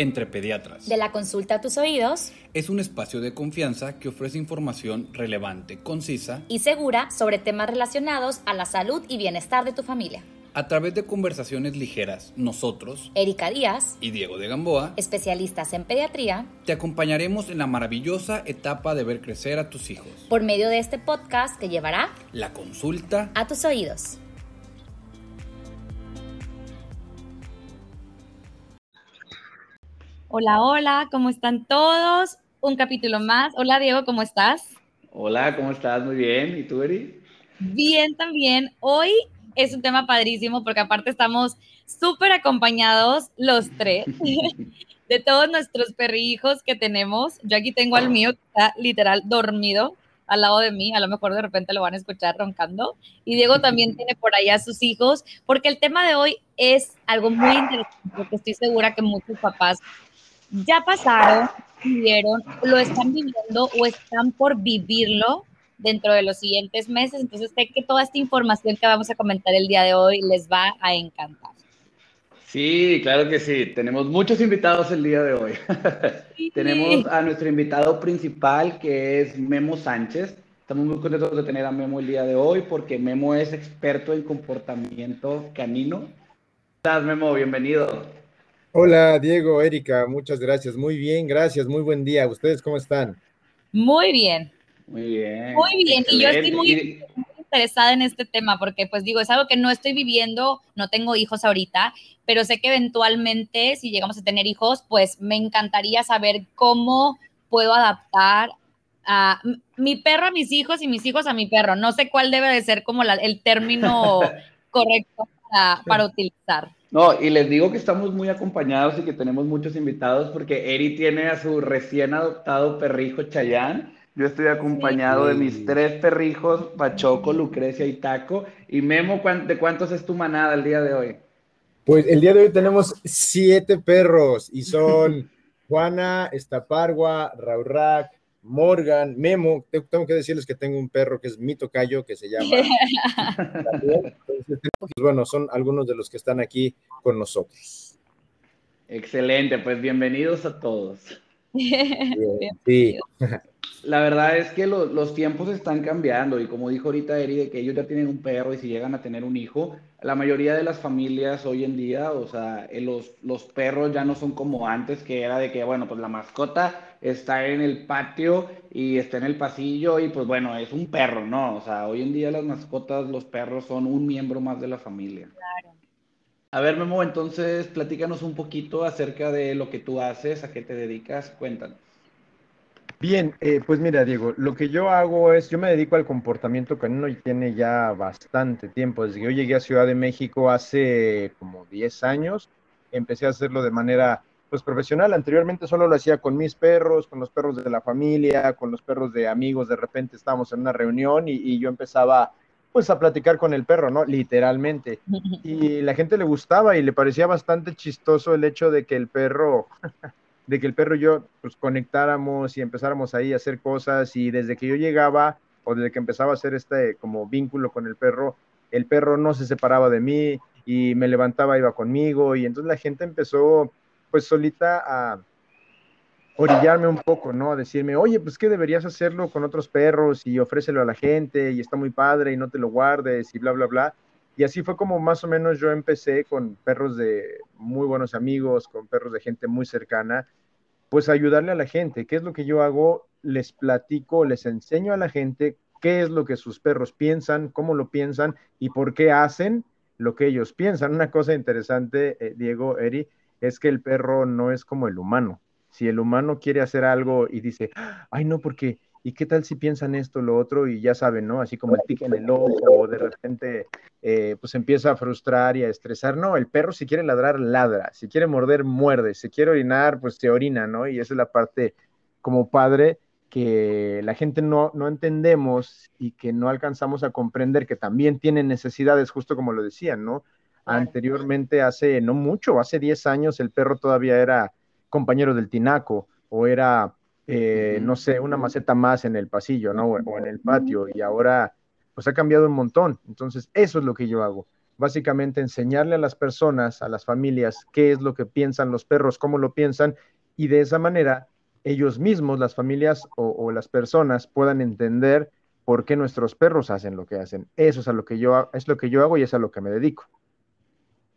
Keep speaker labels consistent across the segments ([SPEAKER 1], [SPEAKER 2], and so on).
[SPEAKER 1] entre pediatras.
[SPEAKER 2] De la consulta a tus oídos.
[SPEAKER 1] Es un espacio de confianza que ofrece información relevante, concisa
[SPEAKER 2] y segura sobre temas relacionados a la salud y bienestar de tu familia.
[SPEAKER 1] A través de conversaciones ligeras, nosotros,
[SPEAKER 2] Erika Díaz
[SPEAKER 1] y Diego de Gamboa,
[SPEAKER 2] especialistas en pediatría,
[SPEAKER 1] te acompañaremos en la maravillosa etapa de ver crecer a tus hijos.
[SPEAKER 2] Por medio de este podcast que llevará
[SPEAKER 1] la consulta
[SPEAKER 2] a tus oídos. Hola, hola, ¿cómo están todos? Un capítulo más. Hola, Diego, ¿cómo estás?
[SPEAKER 3] Hola, ¿cómo estás? Muy bien. ¿Y tú, Eri?
[SPEAKER 2] Bien, también. Hoy es un tema padrísimo porque aparte estamos súper acompañados los tres de todos nuestros perrijos que tenemos. Yo aquí tengo al mío que está literal dormido al lado de mí, a lo mejor de repente lo van a escuchar roncando. Y Diego también tiene por allá a sus hijos, porque el tema de hoy es algo muy interesante, porque estoy segura que muchos papás ya pasaron, vivieron, lo están viviendo o están por vivirlo dentro de los siguientes meses. Entonces sé que toda esta información que vamos a comentar el día de hoy les va a encantar.
[SPEAKER 3] Sí, claro que sí. Tenemos muchos invitados el día de hoy. Tenemos a nuestro invitado principal que es Memo Sánchez. Estamos muy contentos de tener a Memo el día de hoy porque Memo es experto en comportamiento canino. ¿Cómo estás, Memo? Bienvenido.
[SPEAKER 4] Hola, Diego, Erika, muchas gracias. Muy bien, gracias, muy buen día. ¿Ustedes cómo están?
[SPEAKER 2] Muy bien.
[SPEAKER 3] Muy bien.
[SPEAKER 2] Muy bien, y yo estoy muy, interesada en este tema porque pues digo, es algo que no estoy viviendo, no tengo hijos ahorita, pero sé que eventualmente si llegamos a tener hijos, pues me encantaría saber cómo puedo adaptar a mi perro a mis hijos y mis hijos a mi perro. No sé cuál debe de ser como el término correcto para, para utilizar.
[SPEAKER 3] No, y les digo que estamos muy acompañados y que tenemos muchos invitados porque Eri tiene a su recién adoptado perrijo Chayán. Yo estoy acompañado de mis tres perrijos, Pachoco, Lucrecia y Taco. Y Memo, ¿de cuántos es tu manada el día de hoy?
[SPEAKER 4] Pues el día de hoy tenemos siete perros y son Juana, Estapargua, Raurac, Morgan, Memo, tengo que decirles que tengo un perro que es mi tocayo, que se llama. pues bueno, son algunos de los que están aquí con nosotros.
[SPEAKER 3] Excelente, pues bienvenidos a todos.
[SPEAKER 4] sí.
[SPEAKER 3] La verdad es que los tiempos están cambiando y como dijo ahorita Eri, de que ellos ya tienen un perro y si llegan a tener un hijo, la mayoría de las familias hoy en día, o sea, eh, los, los perros ya no son como antes, que era de que, bueno, pues la mascota está en el patio y está en el pasillo y pues bueno, es un perro, ¿no? O sea, hoy en día las mascotas, los perros son un miembro más de la familia.
[SPEAKER 2] Claro.
[SPEAKER 3] A ver, Memo, entonces platícanos un poquito acerca de lo que tú haces, a qué te dedicas, cuéntanos.
[SPEAKER 4] Bien, eh, pues mira, Diego, lo que yo hago es, yo me dedico al comportamiento canino y tiene ya bastante tiempo. Desde que yo llegué a Ciudad de México hace como 10 años, empecé a hacerlo de manera pues profesional. Anteriormente solo lo hacía con mis perros, con los perros de la familia, con los perros de amigos. De repente estábamos en una reunión y, y yo empezaba pues a platicar con el perro, ¿no? Literalmente. Y la gente le gustaba y le parecía bastante chistoso el hecho de que el perro de que el perro y yo pues conectáramos y empezáramos ahí a hacer cosas y desde que yo llegaba o desde que empezaba a hacer este como vínculo con el perro, el perro no se separaba de mí y me levantaba, iba conmigo y entonces la gente empezó pues solita a orillarme un poco, ¿no? A decirme, oye, pues que deberías hacerlo con otros perros y ofrécelo a la gente y está muy padre y no te lo guardes y bla, bla, bla. Y así fue como más o menos yo empecé con perros de muy buenos amigos, con perros de gente muy cercana, pues ayudarle a la gente. ¿Qué es lo que yo hago? Les platico, les enseño a la gente qué es lo que sus perros piensan, cómo lo piensan y por qué hacen lo que ellos piensan. Una cosa interesante, eh, Diego, Eri, es que el perro no es como el humano. Si el humano quiere hacer algo y dice, ay no, porque ¿y qué tal si piensan esto, lo otro? Y ya saben, ¿no? Así como el tic en el ojo, o de repente, eh, pues empieza a frustrar y a estresar. No, el perro si quiere ladrar, ladra. Si quiere morder, muerde. Si quiere orinar, pues se orina, ¿no? Y esa es la parte como padre que la gente no, no entendemos y que no alcanzamos a comprender que también tienen necesidades, justo como lo decían, ¿no? Anteriormente, hace no mucho, hace 10 años, el perro todavía era compañero del tinaco o era eh, no sé, una maceta más en el pasillo, ¿no? O, en el patio, y ahora pues ha cambiado un montón. Entonces, eso es lo que yo hago. básicamente enseñarle a las personas, a las familias, qué es lo que piensan los perros, cómo lo piensan, y de esa manera ellos mismos, las familias o, las personas, puedan entender por qué nuestros perros hacen lo que hacen. Eso es a lo que yo, es lo que yo hago y es a lo que me dedico.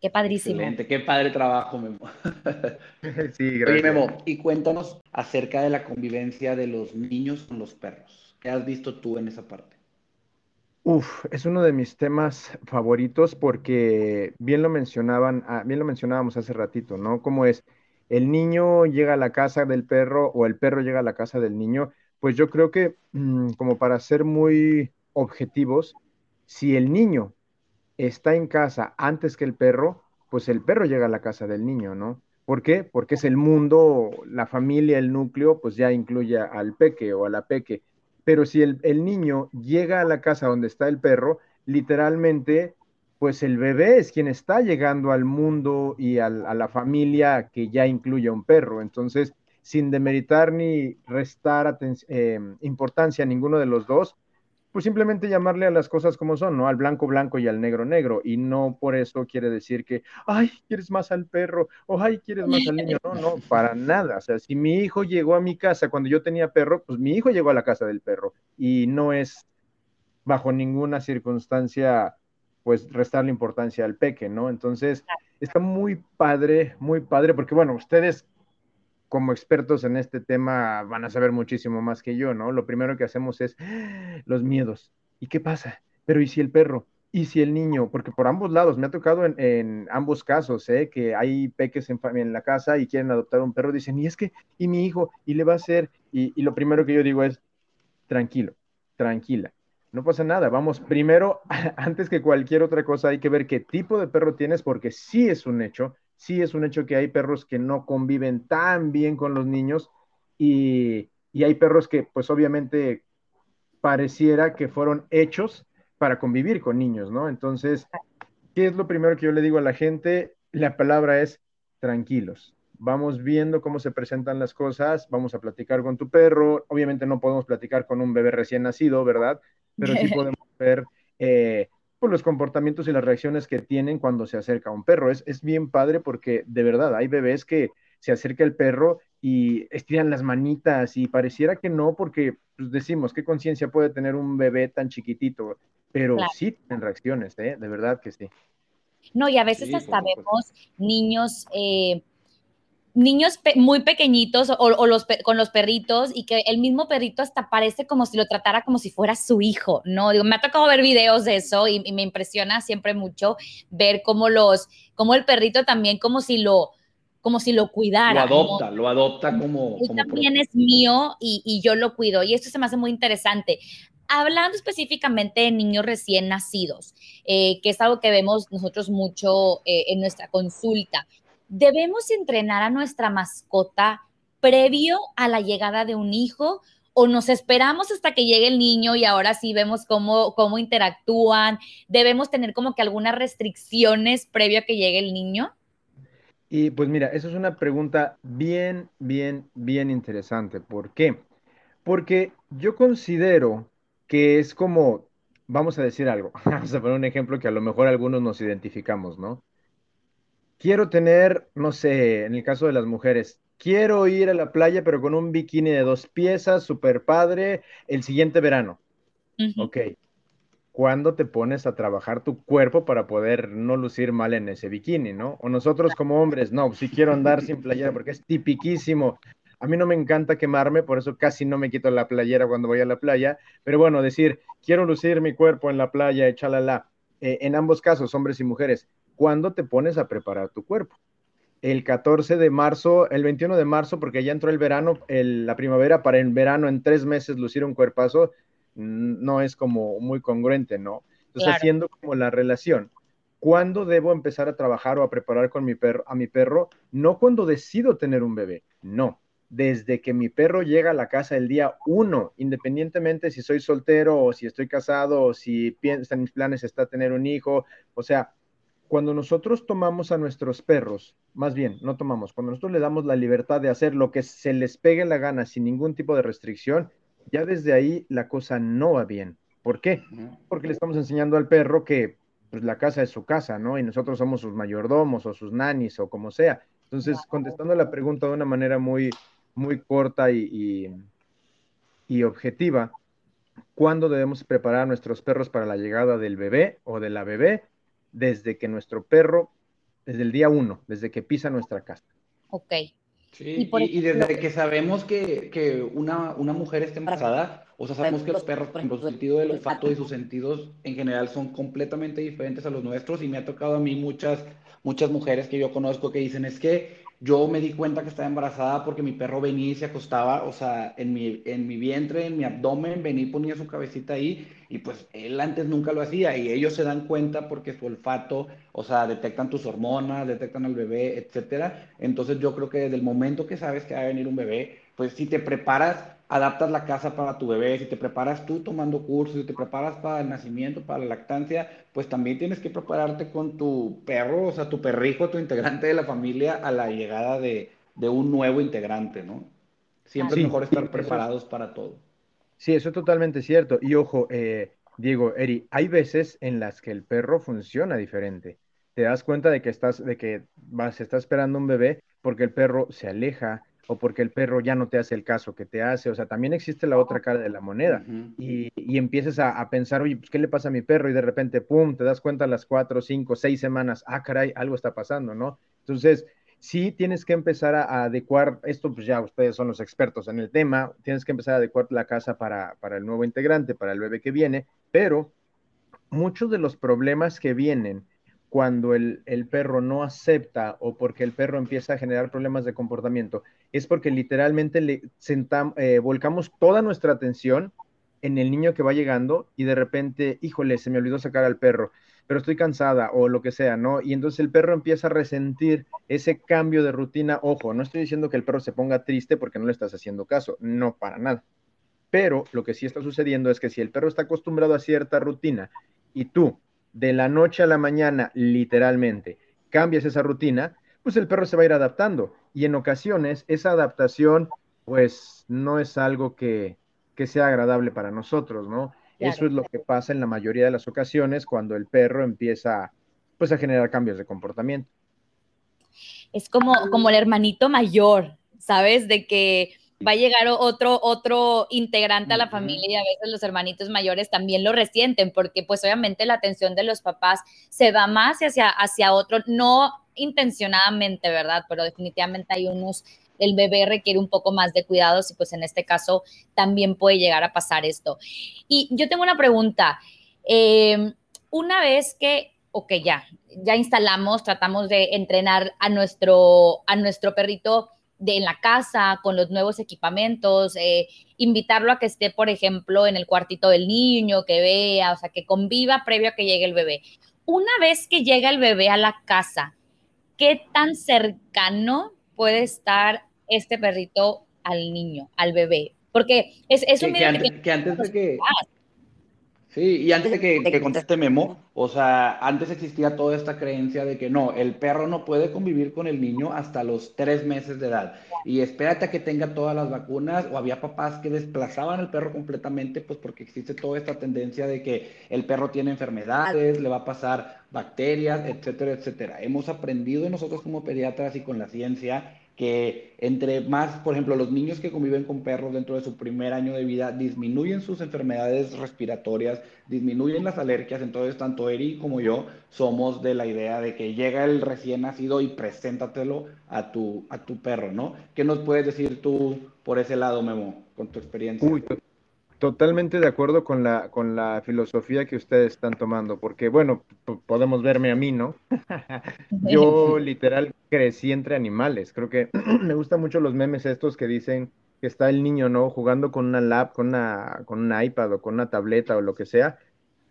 [SPEAKER 2] Qué padrísimo.
[SPEAKER 3] Excelente, qué padre trabajo, Memo.
[SPEAKER 4] sí, gracias. Oye,
[SPEAKER 3] Memo, y cuéntanos acerca de la convivencia de los niños con los perros. ¿Qué has visto tú en esa parte?
[SPEAKER 4] Uf, es uno de mis temas favoritos porque bien lo mencionaban, ah, bien lo mencionábamos hace ratito, ¿no? Cómo es el niño llega a la casa del perro o el perro llega a la casa del niño, pues yo creo que mm, como para ser muy objetivos, si el niño está en casa antes que el perro, pues el perro llega a la casa del niño, ¿no? ¿Por qué? Porque es el mundo, la familia, el núcleo, pues ya incluye al peque o a la peque. Pero si el, niño llega a la casa donde está el perro, literalmente, pues el bebé es quien está llegando al mundo y a la familia que ya incluye a un perro. Entonces, sin demeritar ni restar eh, importancia a ninguno de los dos, pues simplemente llamarle a las cosas como son, ¿no? Al blanco blanco y al negro negro. Y no por eso quiere decir que, ay, quieres más al perro, o ay, quieres más al niño. No, no, para nada. O sea, si mi hijo llegó a mi casa cuando yo tenía perro, pues mi hijo llegó a la casa del perro. Y no es bajo ninguna circunstancia, pues, restarle importancia al peque, ¿no? Entonces, está muy padre, muy padre, porque bueno, ustedes como expertos en este tema van a saber muchísimo más que yo, ¿no? Lo primero que hacemos es los miedos. ¿Y qué pasa? Pero ¿y si el perro? ¿Y si el niño? Porque por ambos lados, me ha tocado en, ambos casos, ¿eh? que hay peques en, en, la casa y quieren adoptar un perro, dicen, y es que, y mi hijo, y le va a hacer, y, y lo primero que yo digo es, tranquilo, tranquila, no pasa nada, vamos, primero, antes que cualquier otra cosa, hay que ver qué tipo de perro tienes, porque sí es un hecho sí es un hecho que hay perros que no conviven tan bien con los niños y, hay perros que pues obviamente pareciera que fueron hechos para convivir con niños, ¿no? Entonces, ¿qué es lo primero que yo le digo a la gente? La palabra es tranquilos. Vamos viendo cómo se presentan las cosas, vamos a platicar con tu perro. Obviamente no podemos platicar con un bebé recién nacido, ¿verdad? Pero sí podemos ver eh, los comportamientos y las reacciones que tienen cuando se acerca un perro. Es, es bien padre porque de verdad hay bebés que se acerca el perro y estiran las manitas y pareciera que no porque pues, decimos, ¿qué conciencia puede tener un bebé tan chiquitito? Pero sí tienen reacciones, ¿eh? de verdad que sí.
[SPEAKER 2] No, y a veces hasta vemos niños eh, niños muy pequeñitos o, los con los perritos y que el mismo perrito hasta parece como si lo tratara como si fuera su hijo, ¿no? Digo, me ha tocado ver videos de eso y, me impresiona siempre mucho ver cómo los, cómo el perrito también como si lo, como si lo cuidara.
[SPEAKER 3] Lo adopta, lo adopta como...
[SPEAKER 2] Él también es mío y, yo lo cuido y esto se me hace muy interesante hablando específicamente de niños recién nacidos, eh, que es algo que vemos nosotros mucho eh, en nuestra consulta, ¿Debemos entrenar a nuestra mascota previo a la llegada de un hijo o nos esperamos hasta que llegue el niño y ahora sí vemos cómo, cómo interactúan? ¿Debemos tener como que algunas restricciones previo a que llegue el niño?
[SPEAKER 4] Y pues mira, eso es una pregunta bien, bien, bien interesante. ¿Por qué? Porque yo considero que es como, vamos a decir algo, vamos a poner un ejemplo que a lo mejor algunos nos identificamos, ¿no? Quiero tener, no sé, en el caso de las mujeres, quiero ir a la playa, pero con un bikini de dos piezas, super padre, el siguiente verano. Ok. ¿Cuándo te pones a trabajar tu cuerpo para poder no lucir mal en ese bikini, no? O nosotros como hombres, no, si quiero andar sin playera porque es tipiquísimo. A mí no me encanta quemarme, por eso casi no me quito la playera cuando voy a la playa. Pero bueno, decir, quiero lucir mi cuerpo en la playa, échala Eh, en ambos casos, hombres y mujeres, ¿cuándo te pones a preparar tu cuerpo? El 14 de marzo, el 21 de marzo, porque ya entró el verano, la primavera, para el verano en tres meses lucir un cuerpazo, no es como muy congruente, ¿no? Entonces, haciendo como la relación. ¿Cuándo debo empezar a trabajar o a preparar con mi perro, a mi perro? No cuando decido tener un bebé, no. Desde que mi perro llega a la casa el día uno, independientemente si soy soltero o si estoy casado o si piensa en mis planes está tener un hijo, o sea, cuando nosotros tomamos a nuestros perros, más bien, no tomamos, cuando nosotros le damos la libertad de hacer lo que se les pegue la gana sin ningún tipo de restricción, ya desde ahí la cosa no va bien. ¿Por qué? Porque le estamos enseñando al perro que pues la casa es su casa, ¿no? Y nosotros somos sus mayordomos o sus nanis o como sea. Entonces, contestando la pregunta de una manera muy, muy corta y, y, objetiva, ¿cuándo debemos preparar a nuestros perros para la llegada del bebé o de la bebé? Desde que nuestro perro, desde el día uno, desde que pisa nuestra casa.
[SPEAKER 2] Ok.
[SPEAKER 3] Sí, y, desde que sabemos que, que una, una, mujer está embarazada, o sea, sabemos que los perros, por ejemplo, su sentido del olfato y sus sentidos en general son completamente diferentes a los nuestros, y me ha tocado a mí muchas, muchas mujeres que yo conozco que dicen, es que yo me di cuenta que estaba embarazada porque mi perro venía y se acostaba, o sea, en mi, en mi vientre, en mi abdomen, venía y ponía su cabecita ahí, y pues él antes nunca lo hacía, y ellos se dan cuenta porque su olfato, o sea, detectan tus hormonas, detectan al bebé, etcétera. Entonces yo creo que desde el momento que sabes que va a venir un bebé, pues si te preparas adaptas la casa para tu bebé, si te preparas tú tomando cursos, si te preparas para el nacimiento, para la lactancia, pues también tienes que prepararte con tu perro, o sea, tu perrijo, tu integrante de la familia a la llegada de, un nuevo integrante, ¿no? Siempre es mejor estar preparados para todo.
[SPEAKER 4] Sí, eso es totalmente cierto. Y ojo, eh, Diego, Eri, hay veces en las que el perro funciona diferente. Te das cuenta de que estás, de que vas, está esperando un bebé porque el perro se aleja, o porque el perro ya no te hace el caso que te hace, o sea, también existe la otra cara de la moneda y, y, empiezas a, pensar, oye, pues, ¿qué le pasa a mi perro? Y de repente, ¡pum!, te das cuenta a las cuatro, cinco, seis semanas, ah, caray, algo está pasando, ¿no? Entonces, sí tienes que empezar a, adecuar, esto pues ya ustedes son los expertos en el tema, tienes que empezar a adecuar la casa para, para el nuevo integrante, para el bebé que viene, pero muchos de los problemas que vienen cuando el, perro no acepta o porque el perro empieza a generar problemas de comportamiento, es porque literalmente le sentamos, eh, volcamos toda nuestra atención en el niño que va llegando y de repente, híjole, se me olvidó sacar al perro, pero estoy cansada o lo que sea, ¿no? Y entonces el perro empieza a resentir ese cambio de rutina. Ojo, no estoy diciendo que el perro se ponga triste porque no le estás haciendo caso, no para nada. Pero lo que sí está sucediendo es que si el perro está acostumbrado a cierta rutina y tú de la noche a la mañana, literalmente, cambias esa rutina, pues el perro se va a ir adaptando. Y en ocasiones esa adaptación, pues no es algo que, sea agradable para nosotros, ¿no? Eso es lo que pasa en la mayoría de las ocasiones cuando el perro empieza, pues, a generar cambios de comportamiento.
[SPEAKER 2] Es como, como el hermanito mayor, ¿sabes? De que va a llegar otro, otro integrante a la familia y a veces los hermanitos mayores también lo resienten porque pues obviamente la atención de los papás se va más hacia, hacia otro, no intencionadamente, ¿verdad? Pero definitivamente hay unos, el bebé requiere un poco más de cuidados y pues en este caso también puede llegar a pasar esto. Y yo tengo una pregunta. Em, una vez que, ok, ya, ya instalamos, tratamos de entrenar a nuestro, a nuestro perrito de en la casa, con los nuevos equipamientos, eh, invitarlo a que esté, por ejemplo, en el cuartito del niño, que vea, o sea, que conviva previo a que llegue el bebé. Una vez que llega el bebé a la casa, ¿qué tan cercano puede estar este perrito al niño, al bebé? Porque es, es
[SPEAKER 3] un que, antes, de que, Sí, y antes de que, conteste Memo, o sea, antes existía toda esta creencia de que no, el perro no puede convivir con el niño hasta los tres meses de edad. Y espérate a que tenga todas las vacunas, o había papás que desplazaban al perro completamente, pues porque existe toda esta tendencia de que el perro tiene enfermedades, le va a pasar bacterias, etcétera, etcétera. Hemos aprendido nosotros como pediatras y con la ciencia que entre más, por ejemplo, los niños que conviven con perros dentro de su primer año de vida disminuyen sus enfermedades respiratorias, disminuyen las alergias, entonces tanto Eri como yo somos de la idea de que llega el recién nacido y preséntatelo a tu, a tu perro, ¿no? ¿Qué nos puedes decir tú por ese lado, Memo, con tu experiencia?
[SPEAKER 4] Totalmente de acuerdo con la, con la filosofía que ustedes están tomando, porque bueno, podemos verme a mí, ¿no? Yo literal crecí entre animales, creo que me gustan mucho los memes estos que dicen que está el niño, ¿no? Jugando con una lap, con una, con un iPad o con una tableta o lo que sea,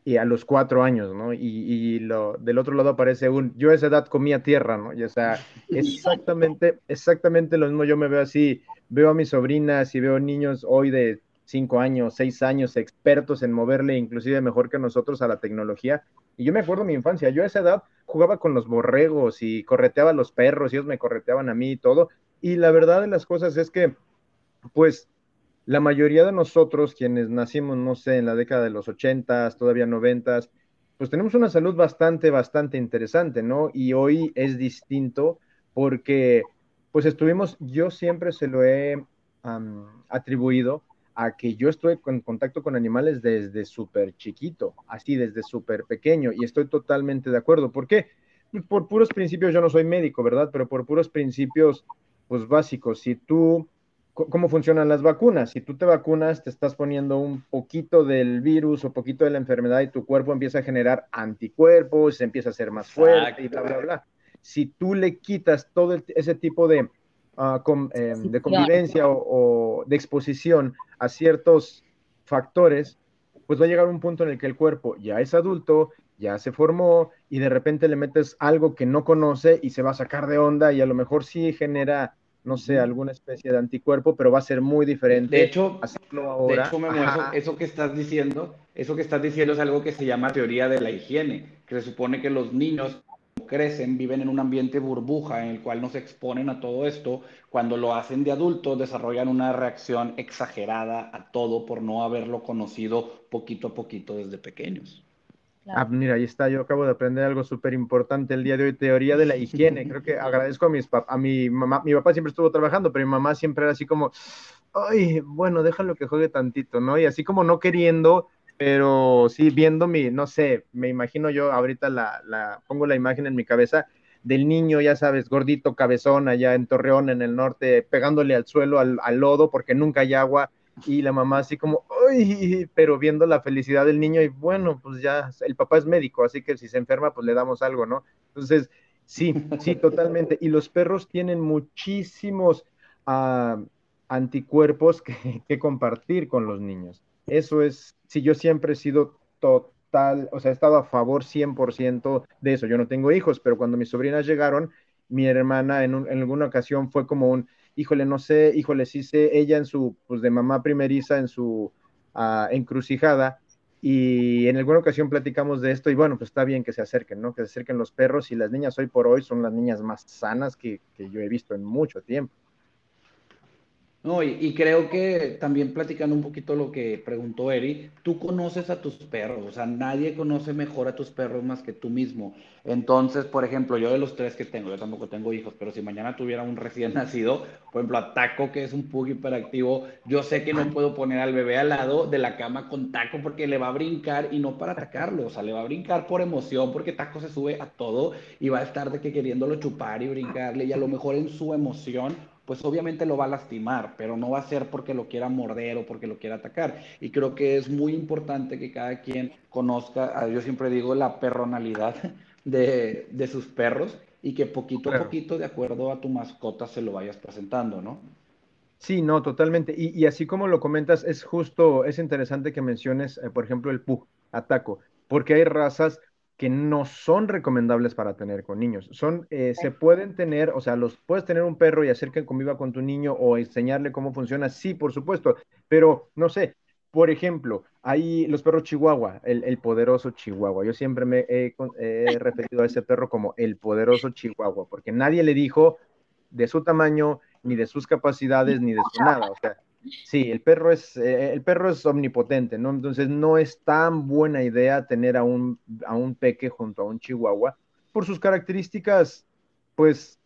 [SPEAKER 4] y a los cuatro años, ¿no? Y, y lo, del otro lado aparece un, yo a esa edad comía tierra, ¿no? Y o sea, exactamente, exactamente lo mismo, yo me veo así, veo a mis sobrinas y veo niños hoy de cinco años, seis años, expertos en moverle inclusive mejor que nosotros a la tecnología. Y yo me acuerdo de mi infancia, yo a esa edad jugaba con los borregos y correteaba a los perros y ellos me correteaban a mí y todo. Y la verdad de las cosas es que, pues, la mayoría de nosotros quienes nacimos, no sé, en la década de los ochentas, todavía noventas, pues tenemos una salud bastante, bastante interesante, ¿no? Y hoy es distinto porque, pues estuvimos, yo siempre se lo he atribuido a que yo estoy en contacto con animales desde súper chiquito, así desde súper pequeño, y estoy totalmente de acuerdo. ¿Por qué? Pues por puros principios, yo no soy médico, ¿verdad? Pero por puros principios, pues básicos, si tú, ¿cómo funcionan las vacunas? Si tú te vacunas, te estás poniendo un poquito del virus o poquito de la enfermedad y tu cuerpo empieza a generar anticuerpos, se empieza a ser más fuerte y bla, bla, bla. Si tú le quitas todo ese tipo de Ah, eh, de convivencia o, de exposición a ciertos factores, pues va a llegar un punto en el que el cuerpo ya es adulto, ya se formó y de repente le metes algo que no conoce y se va a sacar de onda y a lo mejor sí genera, no sé, alguna especie de anticuerpo, pero va a ser muy diferente.
[SPEAKER 3] De hecho, ahora. eso que estás diciendo, eso que estás diciendo es algo que se llama teoría de la higiene, que se supone que los niños crecen, viven en un ambiente burbuja en el cual no se exponen a todo esto, cuando lo hacen de adultos desarrollan una reacción exagerada a todo por no haberlo conocido poquito a poquito desde pequeños.
[SPEAKER 4] Ah, mira, ahí está, yo acabo de aprender algo súper importante el día de hoy, teoría de la higiene. Creo que agradezco a, mis a mi mamá, mi papá siempre estuvo trabajando, pero mi mamá siempre era así como, ay, bueno, déjalo que juegue tantito, ¿no? Y así como no queriendo, pero sí, viendo mi, no sé, me imagino yo ahorita la, la, pongo la imagen en mi cabeza del niño, ya sabes, gordito, cabezón, allá en Torreón, en el norte, pegándole al suelo, al, lodo, porque nunca hay agua, y la mamá así como, ¡ay! Pero viendo la felicidad del niño, y bueno, pues ya, el papá es médico, así que si se enferma, pues le damos algo, ¿no? Entonces, sí, sí, totalmente. Y los perros tienen muchísimos ah, anticuerpos que, que compartir con los niños. Eso es, si yo siempre he sido total, o sea, he estado a favor 100% de eso. Yo no tengo hijos, pero cuando mis sobrinas llegaron, mi hermana en, alguna ocasión fue como un, híjole, no sé, híjole, sí sé, ella en su, pues de mamá primeriza, en su uh, encrucijada, y en alguna ocasión platicamos de esto y bueno, pues está bien que se acerquen, ¿no? Que se acerquen los perros y las niñas hoy por hoy son las niñas más sanas que, que yo he visto en mucho tiempo.
[SPEAKER 3] No, y, creo que también platicando un poquito lo que preguntó Eri, tú conoces a tus perros, o sea, nadie conoce mejor a tus perros más que tú mismo. Entonces, por ejemplo, yo de los tres que tengo, yo tampoco tengo hijos, pero si mañana tuviera un recién nacido, por ejemplo, a Taco, que es un pug hiperactivo, yo sé que no puedo poner al bebé al lado de la cama con Taco porque le va a brincar y no para atacarlo, o sea, le va a brincar por emoción porque Taco se sube a todo y va a estar de que queriéndolo chupar y brincarle y a lo mejor en su emoción pues obviamente lo va a lastimar, pero no va a ser porque lo quiera morder o porque lo quiera atacar. Y creo que es muy importante que cada quien conozca, ah, yo siempre digo, la perronalidad de, sus perros y que poquito a poquito, de acuerdo a tu mascota, se lo vayas presentando, ¿no?
[SPEAKER 4] Sí, no, totalmente. Y, así como lo comentas, es justo, es interesante que menciones, eh, por ejemplo, el Pug, Ataco, porque hay razas que no son recomendables para tener con niños. Son, eh, se pueden tener, o sea, los puedes tener un perro y hacer que conviva con tu niño o enseñarle cómo funciona, sí, por supuesto, pero no sé, por ejemplo, hay los perros chihuahua, el, poderoso chihuahua. Yo siempre me he, he, referido a ese perro como el poderoso chihuahua, porque nadie le dijo de su tamaño, ni de sus capacidades, ni de su nada. O sea, Sí, el perro es, eh, el perro es omnipotente, ¿no? Entonces no es tan buena idea tener a un, a un peque junto a un chihuahua por sus características, pues,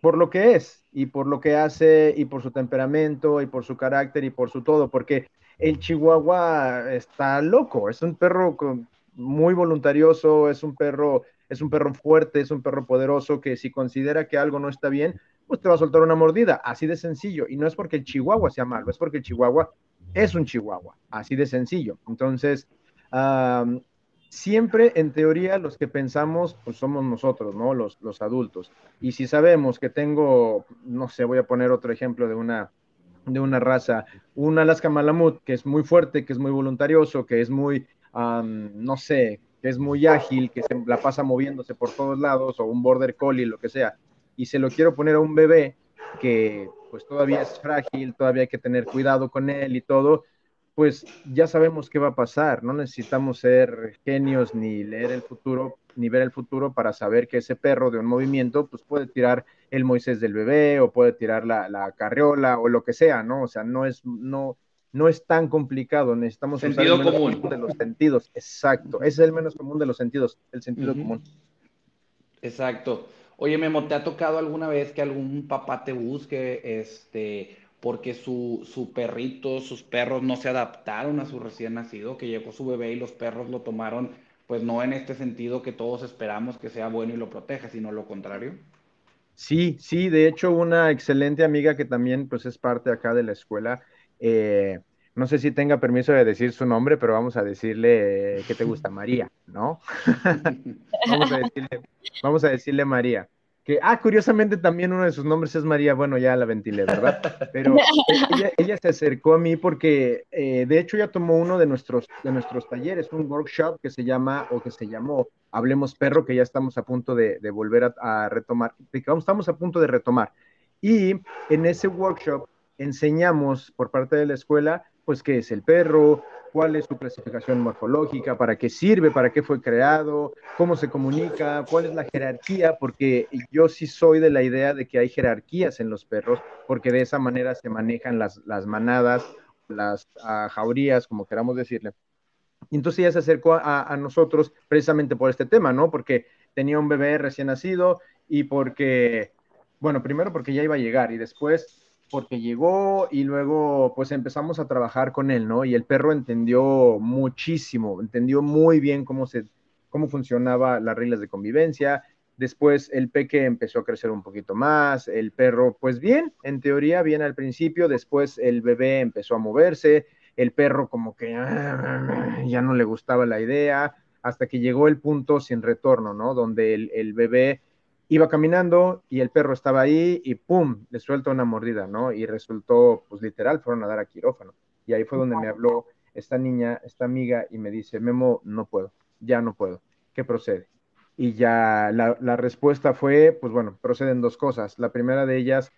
[SPEAKER 4] por lo que es y por lo que hace y por su temperamento y por su carácter y por su todo, porque el chihuahua está loco, es un perro muy voluntarioso, es un perro, es un perro fuerte, es un perro poderoso que si considera que algo no está bien, pues te va a soltar una mordida, así de sencillo. Y no es porque el chihuahua sea malo, es porque el chihuahua es un chihuahua, así de sencillo. Entonces, siempre en teoría los que pensamos, pues somos nosotros, ¿no? Los, los adultos. Y si sabemos que tengo, no sé, voy a poner otro ejemplo de una, de una raza, un Alaska Malamut, que es muy fuerte, que es muy voluntarioso, que es muy, no sé, que es muy ágil, que se la pasa moviéndose por todos lados, o un Border Collie, lo que sea y se lo quiero poner a un bebé que pues todavía es frágil, todavía hay que tener cuidado con él y todo, pues ya sabemos qué va a pasar, no necesitamos ser genios ni leer el futuro, ni ver el futuro para saber que ese perro de un movimiento pues puede tirar el Moisés del bebé o puede tirar la, la carriola o lo que sea, ¿no? O sea, no es, no, no es tan complicado, necesitamos
[SPEAKER 3] sentido usar el menos común.
[SPEAKER 4] de los sentidos, exacto, ese es el menos común de los sentidos, el sentido común.
[SPEAKER 3] Exacto. Oye, Memo, ¿te ha tocado alguna vez que algún papá te busque, este, porque su, su perrito, sus perros no se adaptaron a su recién nacido, que llegó su bebé y los perros lo tomaron, pues no en este sentido que todos esperamos que sea bueno y lo proteja, sino lo contrario?
[SPEAKER 4] Sí, sí, de hecho una excelente amiga que también pues es parte acá de la escuela, eh, no sé si tenga permiso de decir su nombre, pero vamos a decirle que te gusta, María, ¿no? vamos, a decirle, vamos a decirle María. Que, ah, curiosamente también uno de sus nombres es María, bueno, ya la ventilé, ¿verdad? Pero ella, se acercó a mí porque, eh, de hecho, ya tomó uno de nuestros, de nuestros talleres, un workshop que se llama, o que se llamó Hablemos Perro, que ya estamos a punto de, volver a, a retomar, estamos a punto de retomar. Y en ese workshop enseñamos por parte de la escuela, pues qué es el perro, cuál es su clasificación morfológica, para qué sirve, para qué fue creado, cómo se comunica, cuál es la jerarquía, porque yo sí soy de la idea de que hay jerarquías en los perros, porque de esa manera se manejan las, manadas, las uh, jaurías, como queramos decirle. Y entonces ella se acercó a, a, nosotros precisamente por este tema, ¿no? Porque tenía un bebé recién nacido y porque, bueno, primero porque ya iba a llegar y después porque llegó y luego pues empezamos a trabajar con él, ¿no? Y el perro entendió muchísimo, entendió muy bien cómo se cómo funcionaba las reglas de convivencia. Después el peque empezó a crecer un poquito más, el perro pues bien, en teoría bien al principio, después el bebé empezó a moverse, el perro como que ah, ya no le gustaba la idea, hasta que llegó el punto sin retorno, ¿no? Donde el, el bebé iba caminando y el perro estaba ahí y ¡pum! le suelta una mordida, ¿no? Y resultó, pues literal, fueron a dar a quirófano. Y ahí fue donde me habló esta niña, esta amiga, y me dice, Memo, no puedo, ya no puedo, ¿qué procede? Y ya la, la respuesta fue, pues bueno, proceden dos cosas. La primera de ellas,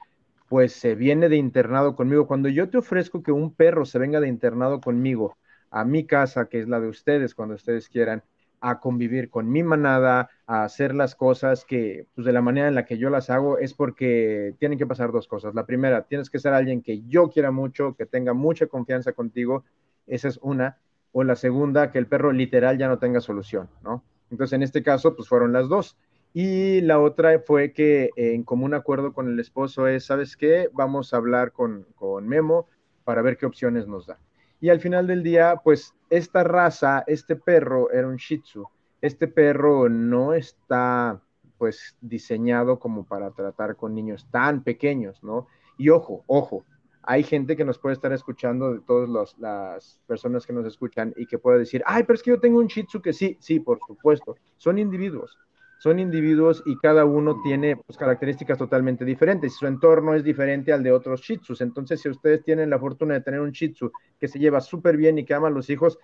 [SPEAKER 4] pues se viene de internado conmigo. Cuando yo te ofrezco que un perro se venga de internado conmigo a mi casa, que es la de ustedes, cuando ustedes quieran, a convivir con mi manada, a hacer las cosas que, pues de la manera en la que yo las hago, es porque tienen que pasar dos cosas. La primera, tienes que ser alguien que yo quiera mucho, que tenga mucha confianza contigo, esa es una. O la segunda, que el perro literal ya no tenga solución, ¿no? Entonces, en este caso, pues fueron las dos. Y la otra fue que en común acuerdo con el esposo es, ¿sabes qué? Vamos a hablar con, con Memo para ver qué opciones nos da. Y al final del día, pues esta raza, este perro era un Shih Tzu. Este perro no está pues diseñado como para tratar con niños tan pequeños, ¿no? Y ojo, ojo, hay gente que nos puede estar escuchando de todas las personas que nos escuchan y que puede decir, ay, pero es que yo tengo un Shih Tzu que sí, sí, por supuesto, son individuos son individuos y cada uno tiene pues, características totalmente diferentes. Su entorno es diferente al de otros shih Entonces, si ustedes tienen la fortuna de tener un shih que se lleva súper bien y que ama a los hijos,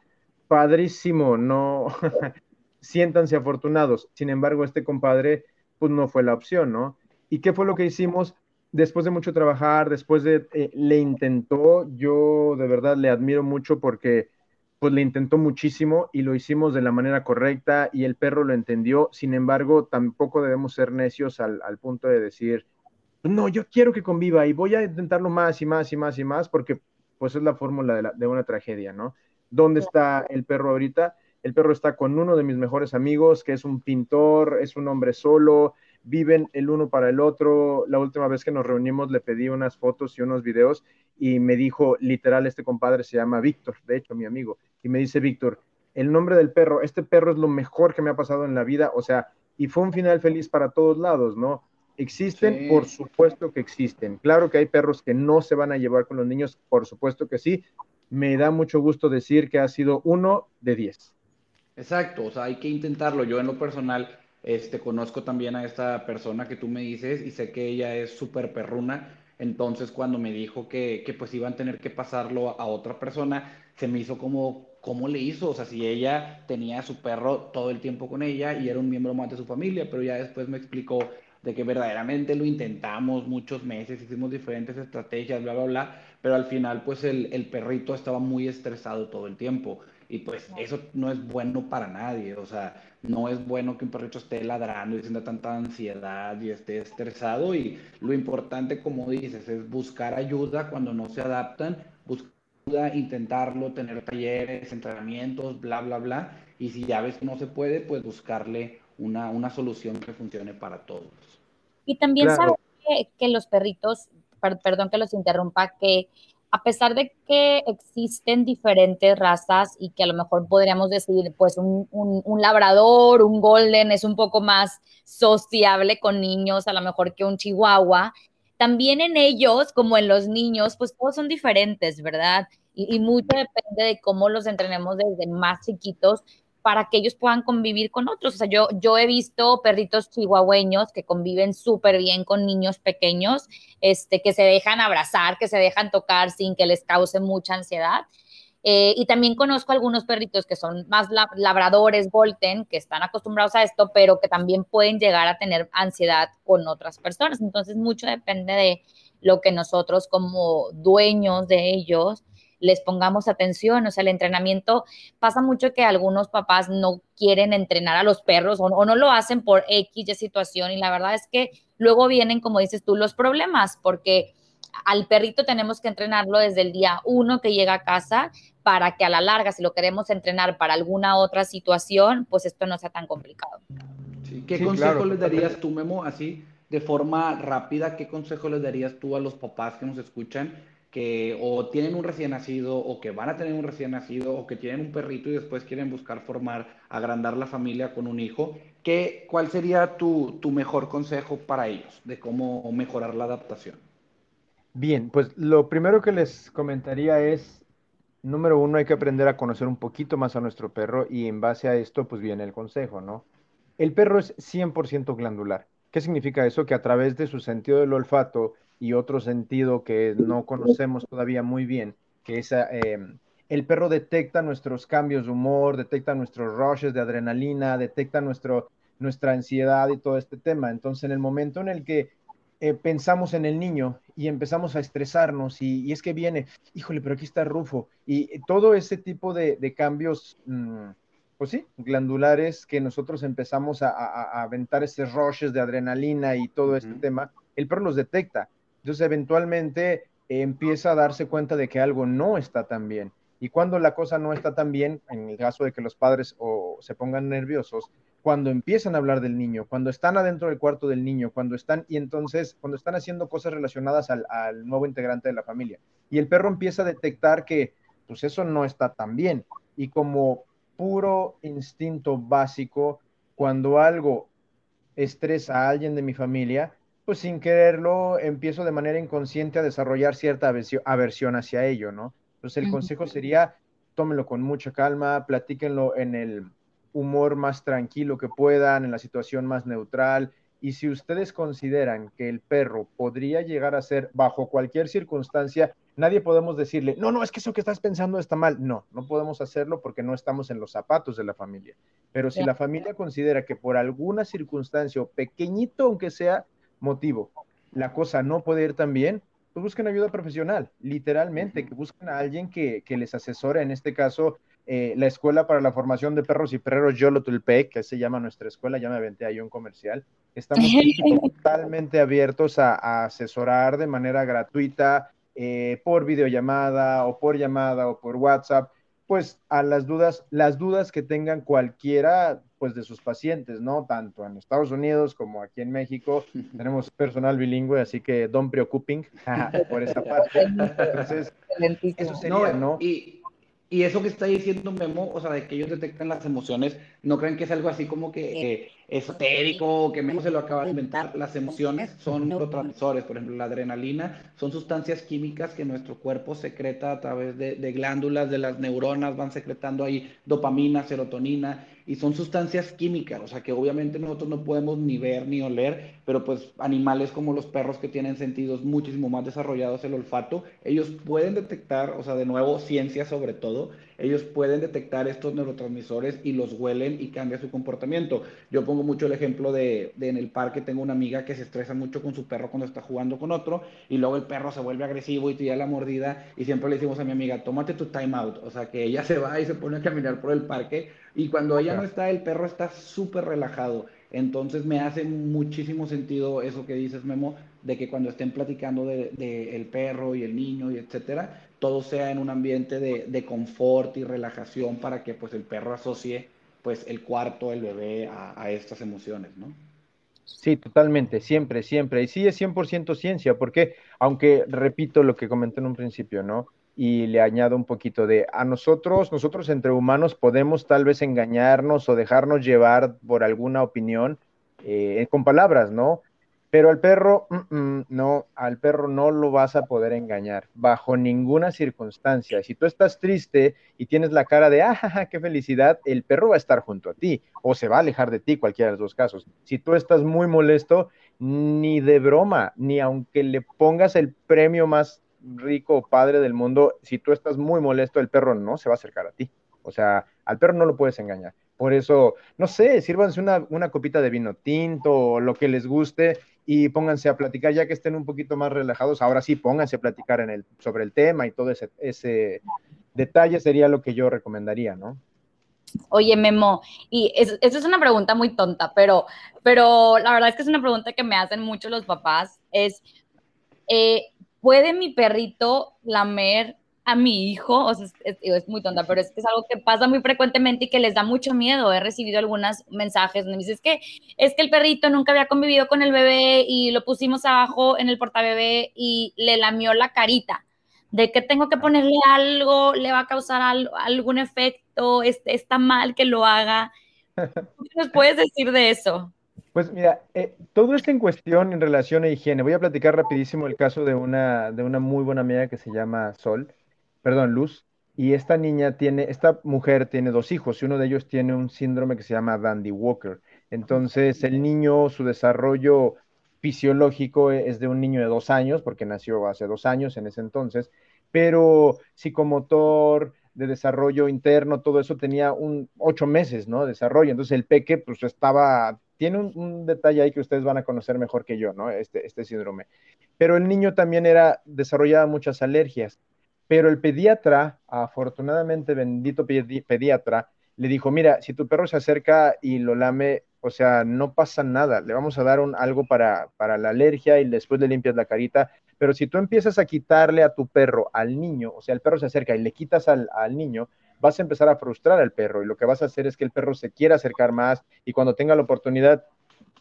[SPEAKER 4] padrísimo, no siéntanse afortunados. Sin embargo, este compadre, pues no fue la opción, ¿no? ¿Y qué fue lo que hicimos? Después de mucho trabajar, después de, eh, le intentó, yo de verdad le admiro mucho porque pues le intentó muchísimo y lo hicimos de la manera correcta y el perro lo entendió. Sin embargo, tampoco debemos ser necios al, punto de decir, no, yo quiero que conviva y voy a intentarlo más y más y más y más porque pues es la fórmula de, de una tragedia, ¿no? ¿Dónde está el perro ahorita? El perro está con uno de mis mejores amigos, que es un pintor, es un hombre solo, viven el uno para el otro. La última vez que nos reunimos le pedí unas fotos y unos videos y me dijo, literal, este compadre se llama Víctor, de hecho, mi amigo, y me dice, Víctor, el nombre del perro, este perro es lo mejor que me ha pasado en la vida, o sea, y fue un final feliz para todos lados, ¿no? ¿Existen? Por supuesto que existen. Claro que hay perros que no se van a llevar con los niños, por supuesto que sí. Me da mucho gusto decir que ha sido uno de diez.
[SPEAKER 3] Exacto, o sea, hay que intentarlo. Yo en lo personal, este, conozco también a esta persona que tú me dices y sé que ella es súper perruna entonces, cuando me dijo que, que, pues iban a tener que pasarlo a otra persona, se me hizo como, ¿cómo le hizo? O sea, si ella tenía a su perro todo el tiempo con ella y era un miembro más de su familia, pero ya después me explicó de que verdaderamente lo intentamos muchos meses, hicimos diferentes estrategias, bla, bla, bla, pero al final pues el, el perrito estaba muy estresado todo el tiempo. Y pues eso no es bueno para nadie, o sea, no es bueno que un perrito esté ladrando y sienta tanta ansiedad y esté estresado. Y lo importante, como dices, es buscar ayuda cuando no se adaptan, buscar duda intentarlo, tener talleres, entrenamientos, bla, bla, bla. Y si ya ves que no se puede, pues buscarle una, una solución que funcione para todos.
[SPEAKER 2] Y también saber que, los perritos, perdón que los interrumpa, que a pesar de que existen diferentes razas y que a lo mejor podríamos decir, pues un, un, labrador, un golden es un poco más sociable con niños, a lo mejor que un chihuahua, también en ellos, como en los niños, pues todos son diferentes, ¿verdad? Y, y mucho depende de cómo los entrenemos desde más chiquitos para que ellos puedan convivir con otros. O sea, yo, yo he visto perritos chihuahueños que conviven súper bien con niños pequeños, este, que se dejan abrazar, que se dejan tocar sin que les cause mucha ansiedad. Eh, y también conozco algunos perritos que son más labradores, Volten, que están acostumbrados a esto, pero que también pueden llegar a tener ansiedad con otras personas. Entonces, mucho depende de lo que nosotros como dueños de ellos les pongamos atención. O sea, el entrenamiento pasa mucho que algunos papás no quieren entrenar a los perros o, no lo hacen por X de situación y la verdad es que luego vienen, como dices tú, los problemas porque al perrito tenemos que entrenarlo desde el día uno que llega a casa para que a la larga, si lo queremos entrenar para alguna otra situación, pues esto no sea tan complicado.
[SPEAKER 3] ¿Qué consejo les darías tú, Memo, así de forma rápida? ¿Qué consejo les darías tú a los papás que nos escuchan que o tienen un recién nacido o que van a tener un recién nacido o que tienen un perrito y después quieren buscar formar, agrandar la familia con un hijo, ¿qué, ¿cuál sería tu, tu mejor consejo para ellos de cómo mejorar la adaptación?
[SPEAKER 4] Bien, pues lo primero que les comentaría es, número uno, hay que aprender a conocer un poquito más a nuestro perro y en base a esto, pues viene el consejo, ¿no? El perro es 100% glandular. ¿Qué significa eso? Que a través de su sentido del olfato y otro sentido que no conocemos todavía muy bien, que es em, el perro detecta nuestros cambios de humor, detecta nuestros rushes de adrenalina, detecta nuestro, nuestra ansiedad y todo este tema. Entonces, en el momento en el que eh, pensamos en el niño y empezamos a estresarnos y, es que viene, híjole, pero aquí está Rufo, y todo ese tipo de, cambios, mm, pues sí, glandulares que nosotros empezamos a, aventar esos rushes de adrenalina y todo este tema, el perro los detecta entonces, eventualmente empieza a darse cuenta de que algo no está tan bien. Y cuando la cosa no está tan bien, en el caso de que los padres o se pongan nerviosos, cuando empiezan a hablar del niño, cuando están adentro del cuarto del niño, cuando están, y entonces, cuando están haciendo cosas relacionadas al, al nuevo integrante de la familia. Y el perro empieza a detectar que, pues eso no está tan bien. Y como puro instinto básico, cuando algo estresa a alguien de mi familia, pues sin quererlo empiezo de manera inconsciente a desarrollar cierta aversión hacia ello, ¿no? Entonces el consejo sería, tómenlo con mucha calma, platíquenlo en el humor más tranquilo que puedan, en la situación más neutral, y si ustedes consideran que el perro podría llegar a ser bajo cualquier circunstancia, nadie podemos decirle, no, no, es que eso que estás pensando está mal. No, no podemos hacerlo porque no estamos en los zapatos de la familia. Pero si la familia considera que por alguna circunstancia, pequeñito aunque sea, motivo, la cosa no puede ir tan bien, pues busquen ayuda profesional, literalmente, que busquen a alguien que, les asesore, en este caso, eh, la Escuela para la Formación de Perros y Perreros Yolo Tulpec, que se llama nuestra escuela, ya me aventé ahí un comercial. Estamos totalmente abiertos a, asesorar de manera gratuita eh, por videollamada o por llamada o por WhatsApp, pues a las dudas, las dudas que tengan cualquiera pues de sus pacientes, ¿no? Tanto en Estados Unidos como aquí en México. Tenemos personal bilingüe, así que don't preocuping por esa parte. Entonces,
[SPEAKER 3] eso sería, ¿no? Y, y, eso que está diciendo Memo, o sea, de que ellos detectan las emociones, no creen que es algo así como que esotérico, que Memo se lo acaba de inventar. Las emociones son neurotransmisores, por ejemplo, la adrenalina son sustancias químicas que nuestro cuerpo secreta a través de, de glándulas, de las neuronas, van secretando ahí dopamina, serotonina y son sustancias químicas, o sea que obviamente nosotros no podemos ni ver ni oler, pero pues animales como los perros que tienen sentidos muchísimo más desarrollados el olfato, ellos pueden detectar, o sea, de nuevo, ciencia sobre todo, ellos pueden detectar estos neurotransmisores y los huelen y cambia su comportamiento. Yo pongo mucho el ejemplo de, de, en el parque tengo una amiga que se estresa mucho con su perro cuando está jugando con otro y luego el perro se vuelve agresivo y tira la mordida y siempre le decimos a mi amiga, tómate tu time out, o sea que ella se va y se pone a caminar por el parque y cuando ella no está, el perro está súper relajado. Entonces me hace muchísimo sentido eso que dices, Memo, de que cuando estén platicando del de, el perro y el niño y etcétera, todo sea en un ambiente de, de, confort y relajación para que pues el perro asocie pues el cuarto, el bebé a, estas emociones, ¿no?
[SPEAKER 4] Sí, totalmente, siempre, siempre. Y sí es 100% ciencia, porque aunque repito lo que comenté en un principio, ¿no? Y le añado un poquito de, a nosotros, nosotros entre humanos podemos tal vez engañarnos o dejarnos llevar por alguna opinión eh, con palabras, ¿no? Pero al perro, no, al perro no lo vas a poder engañar bajo ninguna circunstancia. Si tú estás triste y tienes la cara de, ah, qué felicidad, el perro va a estar junto a ti o se va a alejar de ti, cualquiera de los dos casos. Si tú estás muy molesto, ni de broma, ni aunque le pongas el premio más rico o padre del mundo, si tú estás muy molesto, el perro no se va a acercar a ti. O sea, al perro no lo puedes engañar. Por eso, no sé, sírvanse una, una copita de vino tinto o lo que les guste y pónganse a platicar, ya que estén un poquito más relajados, ahora sí, pónganse a platicar en el, sobre el tema y todo ese, ese detalle sería lo que yo recomendaría, ¿no?
[SPEAKER 2] Oye, Memo, y esa es una pregunta muy tonta, pero, pero la verdad es que es una pregunta que me hacen mucho los papás, es, eh, ¿puede mi perrito lamer a mi hijo, o sea, es, muy tonta, pero es que es algo que pasa muy frecuentemente y que les da mucho miedo. He recibido algunos mensajes donde me dicen, es que, es que el perrito nunca había convivido con el bebé y lo pusimos abajo en el portabebé y le lamió la carita. De que tengo que ponerle algo, le va a causar algún efecto, este, está mal que lo haga. ¿Qué nos puedes decir de eso?
[SPEAKER 4] Pues mira, eh, todo esto en cuestión en relación a higiene. Voy a platicar rapidísimo el caso de una, de una muy buena amiga que se llama Sol perdón, Luz, y esta niña tiene, esta mujer tiene dos hijos y uno de ellos tiene un síndrome que se llama Dandy Walker. Entonces, el niño, su desarrollo fisiológico es de un niño de dos años, porque nació hace dos años en ese entonces, pero psicomotor, de desarrollo interno, todo eso tenía un ocho meses, ¿no? Desarrollo. Entonces, el peque, pues estaba, tiene un, un, detalle ahí que ustedes van a conocer mejor que yo, ¿no? Este, este síndrome. Pero el niño también era, desarrollaba muchas alergias. Pero el pediatra, afortunadamente bendito pediatra, le dijo, mira, si tu perro se acerca y lo lame, o sea, no pasa nada, le vamos a dar un, algo para, para la alergia y después le limpias la carita, pero si tú empiezas a quitarle a tu perro al niño, o sea, el perro se acerca y le quitas al, al niño, vas a empezar a frustrar al perro. Y lo que vas a hacer es que el perro se quiera acercar más y cuando tenga la oportunidad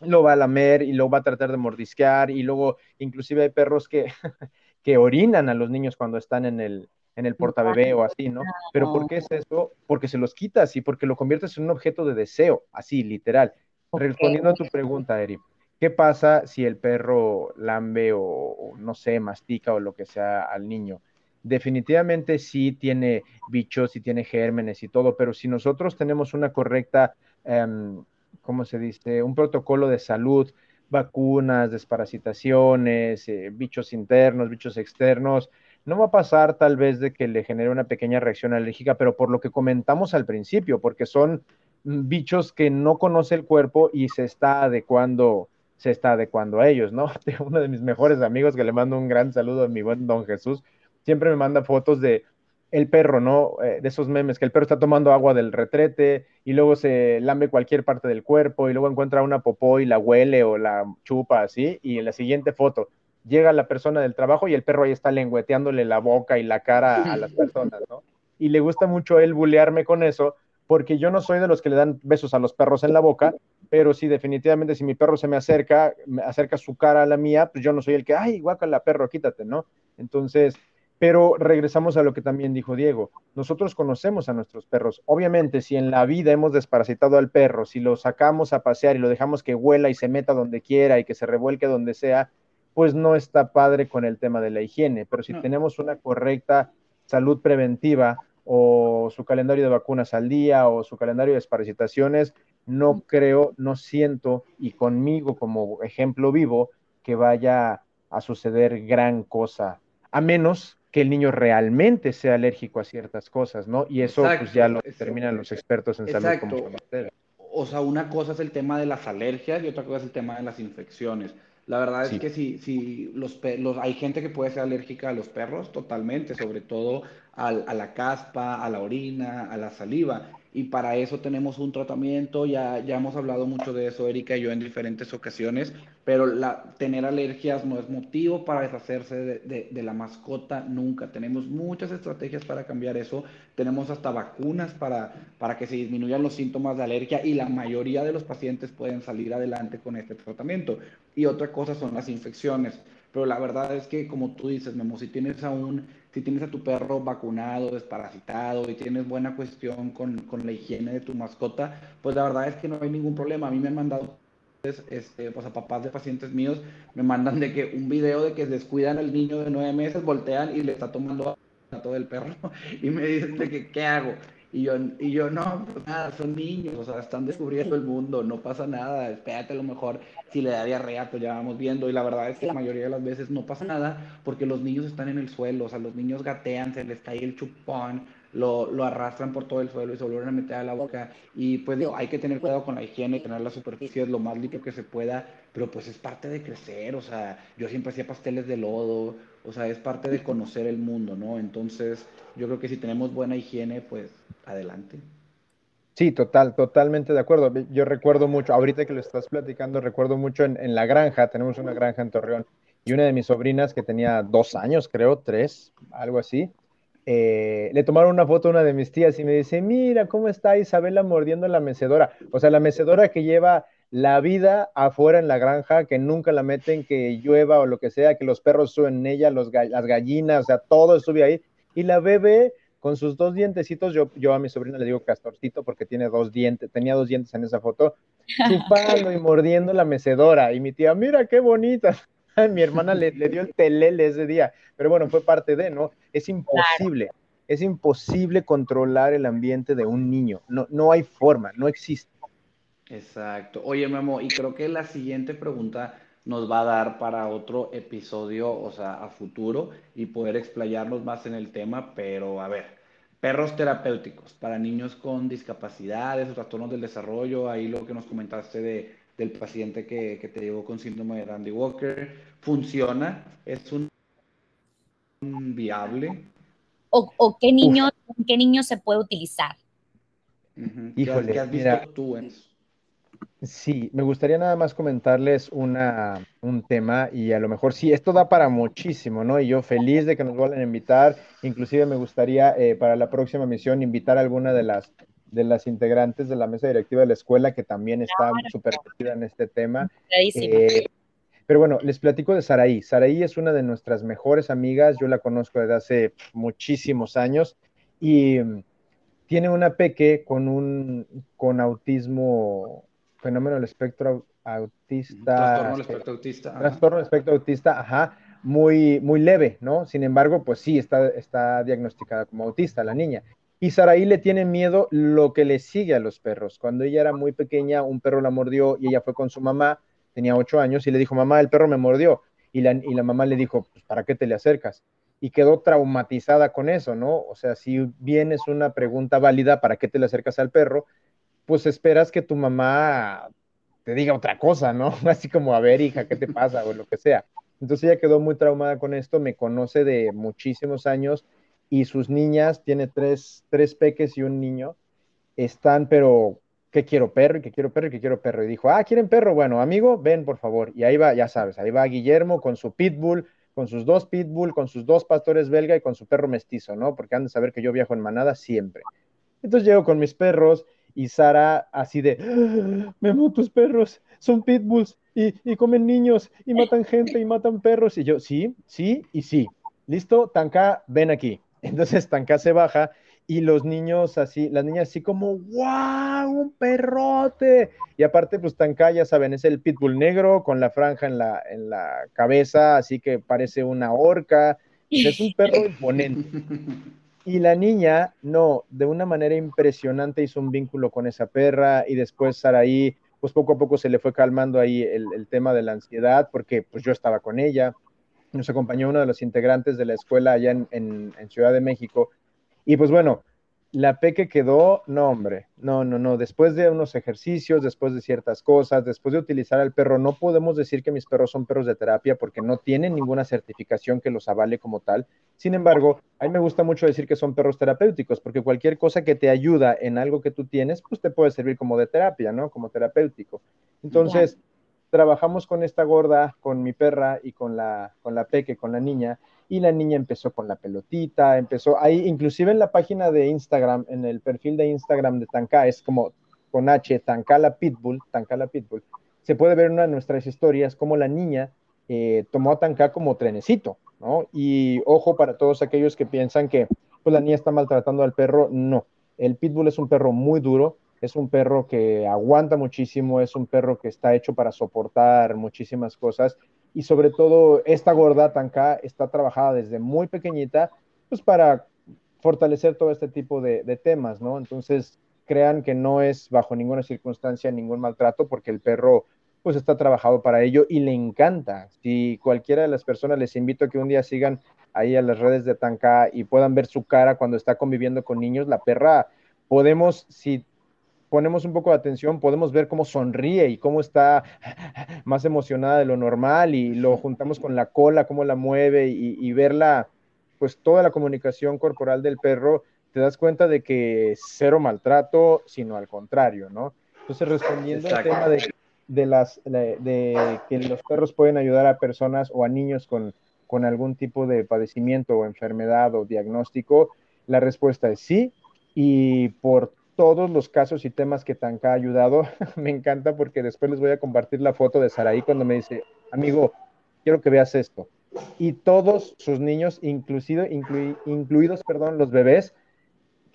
[SPEAKER 4] lo va a lamer y lo va a tratar de mordisquear. Y luego inclusive hay perros que que orinan a los niños cuando están en el, en el portabebé o así, ¿no? Pero ¿por qué es eso? Porque se los quitas y porque lo conviertes en un objeto de deseo, así, literal. Respondiendo a tu pregunta, Eri, ¿qué pasa si el perro lambe o, no sé, mastica o lo que sea al niño? Definitivamente sí tiene bichos, sí tiene gérmenes y todo, pero si nosotros tenemos una correcta, um, ¿cómo se dice? Un protocolo de salud, vacunas, desparasitaciones, eh, bichos internos, bichos externos. No va a pasar tal vez de que le genere una pequeña reacción alérgica, pero por lo que comentamos al principio, porque son mm, bichos que no conoce el cuerpo y se está adecuando, se está adecuando a ellos, ¿no? Uno de mis mejores amigos que le mando un gran saludo a mi buen don Jesús, siempre me manda fotos de el perro, ¿no? Eh, de esos memes, que el perro está tomando agua del retrete y luego se lambe cualquier parte del cuerpo y luego encuentra una popó y la huele o la chupa así y en la siguiente foto llega la persona del trabajo y el perro ahí está lengüeteándole la boca y la cara a las personas, ¿no? Y le gusta mucho él bulearme con eso porque yo no soy de los que le dan besos a los perros en la boca, pero sí, definitivamente, si mi perro se me acerca, me acerca su cara a la mía, pues yo no soy el que, ay, guácala, perro, quítate, ¿no? Entonces, pero regresamos a lo que también dijo Diego. Nosotros conocemos a nuestros perros. Obviamente, si en la vida hemos desparasitado al perro, si lo sacamos a pasear y lo dejamos que huela y se meta donde quiera y que se revuelque donde sea, pues no está padre con el tema de la higiene. Pero si tenemos una correcta salud preventiva o su calendario de vacunas al día o su calendario de desparasitaciones, no creo, no siento, y conmigo como ejemplo vivo, que vaya a suceder gran cosa, a menos que el niño realmente sea alérgico a ciertas cosas, ¿no? Y eso pues ya lo determinan los expertos en salud como
[SPEAKER 3] O sea, una cosa es el tema de las alergias y otra cosa es el tema de las infecciones. La verdad es que si, si los, los, hay gente que puede ser alérgica a los perros totalmente, sobre todo a la caspa, a la orina, a la saliva. Y para eso tenemos un tratamiento, ya, ya hemos hablado mucho de eso, Erika y yo, en diferentes ocasiones, pero la, tener alergias no es motivo para deshacerse de, de, la mascota nunca. Tenemos muchas estrategias para cambiar eso, tenemos hasta vacunas para, para que se disminuyan los síntomas de alergia y la mayoría de los pacientes pueden salir adelante con este tratamiento. Y otra cosa son las infecciones. Pero la verdad es que, como tú dices, Memo, si tienes aún si tienes a tu perro vacunado, desparasitado y tienes buena cuestión con, con, la higiene de tu mascota, pues la verdad es que no hay ningún problema. A mí me han mandado, este, pues a papás de pacientes míos, me mandan de que un video de que descuidan al niño de nueve meses, voltean y le está tomando a todo el perro y me dicen de que, ¿qué hago? Y yo, y yo, no, pues nada, son niños, o sea, están descubriendo el mundo, no pasa nada, espérate a lo mejor, si le da diarrea, pues ya vamos viendo, y la verdad es que la mayoría de las veces no pasa nada, porque los niños están en el suelo, o sea, los niños gatean, se les cae el chupón, lo, lo arrastran por todo el suelo y se vuelven a meter a la boca, y pues digo, hay que tener cuidado con la higiene, tener la superficie lo más limpio que se pueda, pero pues es parte de crecer, o sea, yo siempre hacía pasteles de lodo, o sea, es parte de conocer el mundo, ¿no? Entonces, yo creo que si tenemos buena higiene, pues adelante.
[SPEAKER 4] Sí, total, totalmente de acuerdo. Yo recuerdo mucho, ahorita que lo estás platicando, recuerdo mucho en, la granja, tenemos una granja en Torreón, y una de mis sobrinas que tenía dos años, creo, tres, algo así, eh, le tomaron una foto a una de mis tías y me dice, mira, ¿cómo está Isabela mordiendo la mecedora? O sea, la mecedora que lleva la vida afuera en la granja, que nunca la meten, que llueva o lo que sea, que los perros suben en ella, los, las gallinas, o sea, todo estuve ahí. Y la bebé con sus dos dientecitos, yo, yo a mi sobrina le digo castorcito porque tiene dos dientes, tenía dos dientes en esa foto, chupando y mordiendo la mecedora. Y mi tía, mira qué bonita. mi hermana le, dio el telele ese día, pero bueno, fue parte de, ¿no? Es imposible. Es imposible controlar el ambiente de un niño. No, no hay forma, no existe.
[SPEAKER 3] Exacto. Oye, Memo, y creo que la siguiente pregunta nos va a dar para otro episodio, o sea, a futuro, y poder explayarnos más en el tema, pero a ver, perros terapéuticos para niños con discapacidades, trastornos del desarrollo, ahí lo que nos comentaste de, del paciente que, que te llegó con síndrome de Randy Walker, ¿funciona? ¿Es un, viable?
[SPEAKER 2] ¿O, qué, niño, qué niño se puede utilizar?
[SPEAKER 3] Híjole, ¿Qué has visto tú en eso?
[SPEAKER 4] Sí, me gustaría nada más comentarles una, un tema y a lo mejor sí, esto da para muchísimo, ¿no? Y yo feliz de que nos vuelvan a invitar, inclusive me gustaría eh, para la próxima misión invitar a alguna de las, de las integrantes de la mesa directiva de la escuela que también está súper metida en este tema. Eh, pero bueno, les platico de Saraí. Saraí es una de nuestras mejores amigas, yo la conozco desde hace muchísimos años y tiene una peque con un con autismo fenómeno del espectro autista.
[SPEAKER 3] Trastorno del espectro autista.
[SPEAKER 4] Trastorno del espectro autista, ajá, muy, muy leve, ¿no? Sin embargo, pues sí, está, está diagnosticada como autista la niña. Y Saraí le tiene miedo lo que le sigue a los perros. Cuando ella era muy pequeña, un perro la mordió y ella fue con su mamá, tenía ocho años, y le dijo, mamá, el perro me mordió. Y la, y la mamá le dijo, pues, ¿para qué te le acercas? Y quedó traumatizada con eso, ¿no? O sea, si bien es una pregunta válida, ¿para qué te le acercas al perro? Pues esperas que tu mamá te diga otra cosa, ¿no? Así como, a ver, hija, ¿qué te pasa? O lo que sea. Entonces ella quedó muy traumada con esto, me conoce de muchísimos años y sus niñas, tiene tres, tres peques y un niño, están, pero, ¿qué quiero perro? Y que quiero perro y que quiero perro. Y dijo, ah, ¿quieren perro? Bueno, amigo, ven, por favor. Y ahí va, ya sabes, ahí va Guillermo con su pitbull, con sus dos pitbull, con sus dos pastores belga y con su perro mestizo, ¿no? Porque han de saber que yo viajo en manada siempre. Entonces llego con mis perros y Sara así de, ah, Memo, tus perros son pitbulls y, y, comen niños y matan gente y matan perros. Y yo, sí, sí y sí. Listo, Tanka, ven aquí. Entonces Tanka se baja y los niños así, las niñas así como, ¡wow! ¡Un perrote! Y aparte, pues Tanka, ya saben, es el pitbull negro con la franja en la, en la cabeza, así que parece una orca. Es un perro imponente. Y la niña, no, de una manera impresionante hizo un vínculo con esa perra y después Saraí, pues poco a poco se le fue calmando ahí el, tema de la ansiedad porque pues yo estaba con ella. Nos acompañó uno de los integrantes de la escuela allá en, Ciudad de México. Y pues bueno, la peque quedó, no hombre, no, no, no, después de unos ejercicios, después de ciertas cosas, después de utilizar al perro, no podemos decir que mis perros son perros de terapia porque no tienen ninguna certificación que los avale como tal. Sin embargo, a mí me gusta mucho decir que son perros terapéuticos porque cualquier cosa que te ayuda en algo que tú tienes, pues te puede servir como de terapia, ¿no? Como terapéutico. Entonces, trabajamos con esta gorda, con mi perra y con la, con la peque, con la niña, y la niña empezó con la pelotita, empezó ahí, inclusive en la página de Instagram, en el perfil de Instagram de Tanka, es como con H, Tankala Pitbull, Tankala Pitbull, se puede ver una de nuestras historias como la niña eh, tomó a Tanka como trenecito, ¿no? Y ojo para todos aquellos que piensan que pues la niña está maltratando al perro, no, el Pitbull es un perro muy duro, es un perro que aguanta muchísimo, es un perro que está hecho para soportar muchísimas cosas y sobre todo esta gorda tanca está trabajada desde muy pequeñita pues para fortalecer todo este tipo de, temas, ¿no? Entonces crean que no es bajo ninguna circunstancia ningún maltrato porque el perro pues está trabajado para ello y le encanta. Si cualquiera de las personas les invito a que un día sigan ahí a las redes de Tanka y puedan ver su cara cuando está conviviendo con niños, la perra podemos, si ponemos un poco de atención, podemos ver cómo sonríe y cómo está más emocionada de lo normal y lo juntamos con la cola, cómo la mueve y, verla, pues toda la comunicación corporal del perro, te das cuenta de que cero maltrato, sino al contrario, ¿no? Entonces, respondiendo al tema de, de las, de, que los perros pueden ayudar a personas o a niños con, con algún tipo de padecimiento o enfermedad o diagnóstico, la respuesta es sí. Y por todos los casos y temas que Tanka ha ayudado. me encanta porque después les voy a compartir la foto de Saraí cuando me dice, amigo, quiero que veas esto. Y todos sus niños, inclusive, incluidos, perdón, los bebés,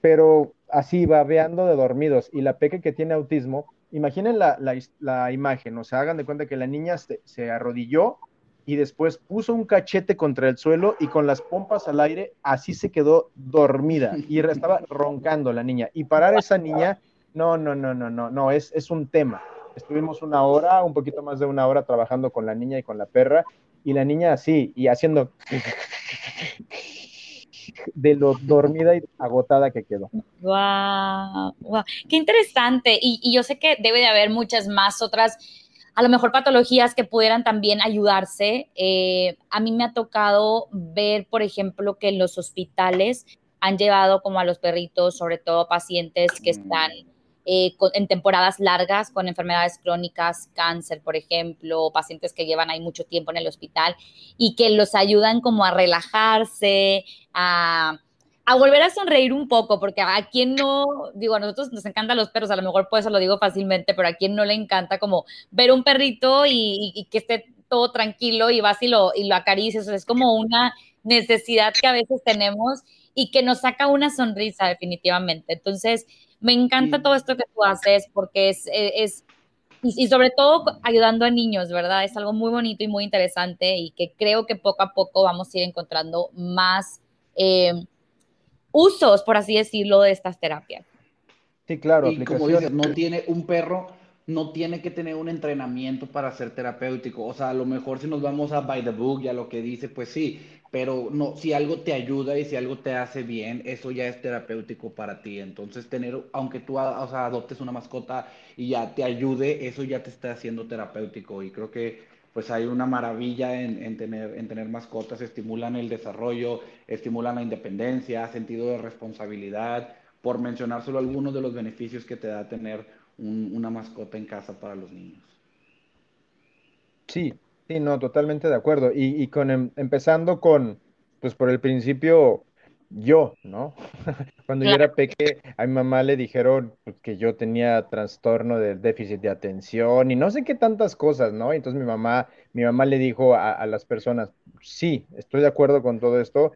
[SPEAKER 4] pero así babeando de dormidos. Y la peque que tiene autismo, imaginen la, la, imagen, o sea, hagan de cuenta que la niña se arrodilló y después puso un cachete contra el suelo y con las pompas al aire, así se quedó dormida y estaba roncando la niña. Y parar esa niña, no, no, no, no, no, no, es, es un tema. Estuvimos una hora, un poquito más de una hora trabajando con la niña y con la perra, y la niña así, y haciendo de lo dormida y agotada que quedó.
[SPEAKER 2] Wow, wow. qué interesante. Y, y yo sé que debe de haber muchas más otras a lo mejor patologías que pudieran también ayudarse. Eh, a mí me ha tocado ver, por ejemplo, que en los hospitales han llevado como a los perritos, sobre todo pacientes que mm. están eh, en temporadas largas con enfermedades crónicas, cáncer, por ejemplo, pacientes que llevan ahí mucho tiempo en el hospital y que los ayudan como a relajarse, a a volver a sonreír un poco, porque a quien no, digo, a nosotros nos encantan los perros, a lo mejor por eso lo digo fácilmente, pero a quien no le encanta como ver un perrito y, que esté todo tranquilo y vas y lo, y lo acaricias, es como una necesidad que a veces tenemos y que nos saca una sonrisa definitivamente. Entonces, me encanta todo esto que tú haces porque es, es, y, sobre todo ayudando a niños, ¿verdad? Es algo muy bonito y muy interesante y que creo que poco a poco vamos a ir encontrando más. Eh, usos, por así decirlo, de estas terapias.
[SPEAKER 3] Sí, claro. Y como dices, no tiene un perro, no tiene que tener un entrenamiento para ser terapéutico. O sea, a lo mejor si nos vamos a by the book y a lo que dice, pues sí, pero no, si algo te ayuda y si algo te hace bien, eso ya es terapéutico para ti. Entonces, tener, aunque tú o sea, adoptes una mascota y ya te ayude, eso ya te está haciendo terapéutico. Y creo que pues hay una maravilla en, tener, en tener mascotas, estimulan el desarrollo, estimulan la independencia, sentido de responsabilidad, por mencionar solo algunos de los beneficios que te da tener una mascota en casa para los niños.
[SPEAKER 4] Sí, sí, no, totalmente de acuerdo. Y, con em, empezando con, pues por el principio, yo, ¿no? Cuando yo era peque, a mi mamá le dijeron que yo tenía trastorno del déficit de atención y no sé qué tantas cosas, ¿no? Entonces mi mamá, mi mamá le dijo a, las personas, sí, estoy de acuerdo con todo esto,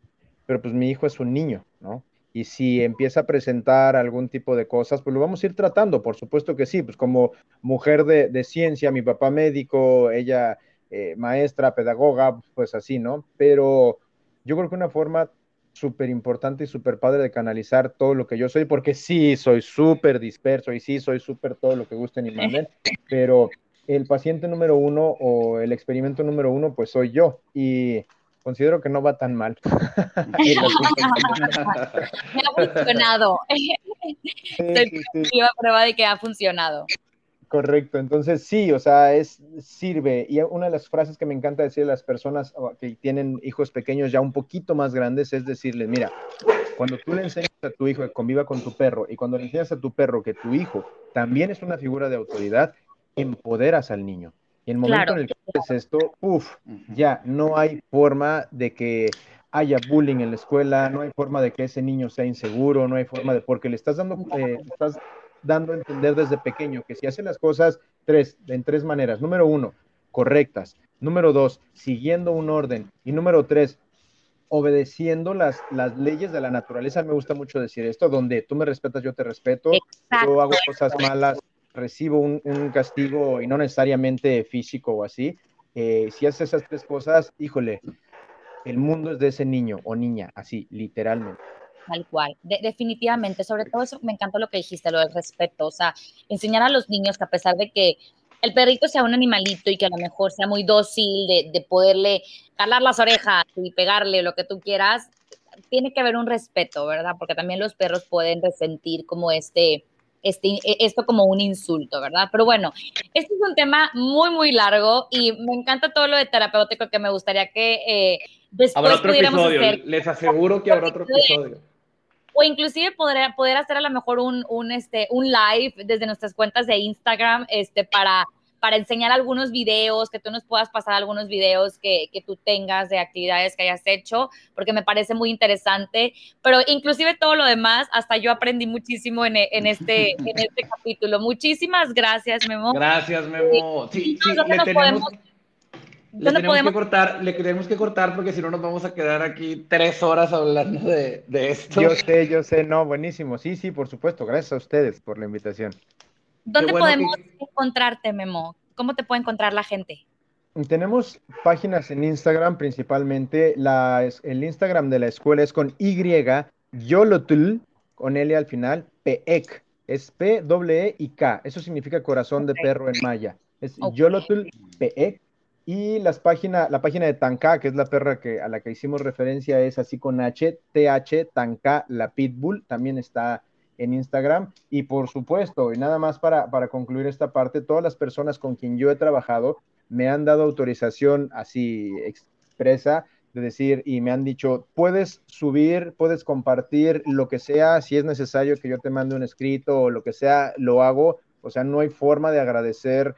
[SPEAKER 4] pero pues mi hijo es un niño, ¿no? Y si empieza a presentar algún tipo de cosas, pues lo vamos a ir tratando, por supuesto que sí, pues como mujer de, ciencia, mi papá médico, ella eh, maestra, pedagoga, pues así, ¿no? Pero yo creo que una forma súper importante y súper padre de canalizar todo lo que yo soy, porque sí, soy súper disperso y sí, soy súper todo lo que gusten y manden, pero el paciente número uno o el experimento número uno, pues soy yo. Y considero que no va tan mal.
[SPEAKER 2] Me ha funcionado. Estoy prueba de que ha funcionado.
[SPEAKER 4] Correcto, entonces sí, o sea, es sirve. Y una de las frases que me encanta decir a las personas que tienen hijos pequeños ya un poquito más grandes es decirles, mira, cuando tú le enseñas a tu hijo que conviva con tu perro y cuando le enseñas a tu perro que tu hijo también es una figura de autoridad, empoderas al niño. Y el momento en el que haces esto, uff, ya no hay forma de que haya bullying en la escuela, no hay forma de que ese niño sea inseguro, no hay forma de, porque le estás dando, eh, estás dando a entender desde pequeño que si hace las cosas tres, en tres maneras. Número uno, correctas. Número dos, siguiendo un orden. Y número tres, obedeciendo las, las leyes de la naturaleza. Me gusta mucho decir esto, donde tú me respetas, yo te respeto. Yo hago cosas malas, recibo un, castigo y no necesariamente físico o así. Eh, si haces esas tres cosas, híjole, el mundo es de ese niño o niña, así, literalmente.
[SPEAKER 2] Tal cual, definitivamente. Sobre todo eso me encantó lo que dijiste, lo del respeto. O sea, enseñar a los niños que a pesar de que el perrito sea un animalito y que a lo mejor sea muy dócil de, de poderle calar las orejas y pegarle lo que tú quieras, tiene que haber un respeto, ¿verdad? Porque también los perros pueden resentir como este, este, e, esto como un insulto, ¿verdad? Pero bueno, este es un tema muy, muy largo y me encanta todo lo de terapéutico que me gustaría que eh, después
[SPEAKER 3] habrá otro episodio. Les aseguro que habrá otro episodio
[SPEAKER 2] o inclusive poder, poder hacer a lo mejor un, un, este, un live desde nuestras cuentas de Instagram este, para, para enseñar algunos videos, que tú nos puedas pasar algunos videos que, que, tú tengas de actividades que hayas hecho, porque me parece muy interesante, pero inclusive todo lo demás, hasta yo aprendí muchísimo en, en este, en este capítulo. Muchísimas gracias, Memo.
[SPEAKER 3] Gracias, Memo. Sí, sí, le tenemos... Le tenemos que cortar, le tenemos que cortar porque si no nos vamos a quedar aquí tres horas hablando de, de, esto.
[SPEAKER 4] Yo sé, yo sé, no, buenísimo. Sí, sí, por supuesto. Gracias a ustedes por la invitación.
[SPEAKER 2] ¿Dónde podemos encontrarte, Memo? ¿Cómo te puede encontrar la gente?
[SPEAKER 4] Tenemos páginas en Instagram principalmente. La, el Instagram de la escuela es con Y, Yolotl, con L al final, PEC. Es P, W, E y K. Eso significa corazón de perro en maya. Es Yolotl, PEC y las página, la página de Tanka, que es la perra que, a la que hicimos referencia, es así con H, TH, Tanka, la Pitbull, también está en Instagram. Y por supuesto, y nada más para, para concluir esta parte, todas las personas con quien yo he trabajado me han dado autorización así expresa de decir y me han dicho, puedes subir, puedes compartir lo que sea, si es necesario que yo te mande un escrito o lo que sea, lo hago. O sea, no hay forma de agradecer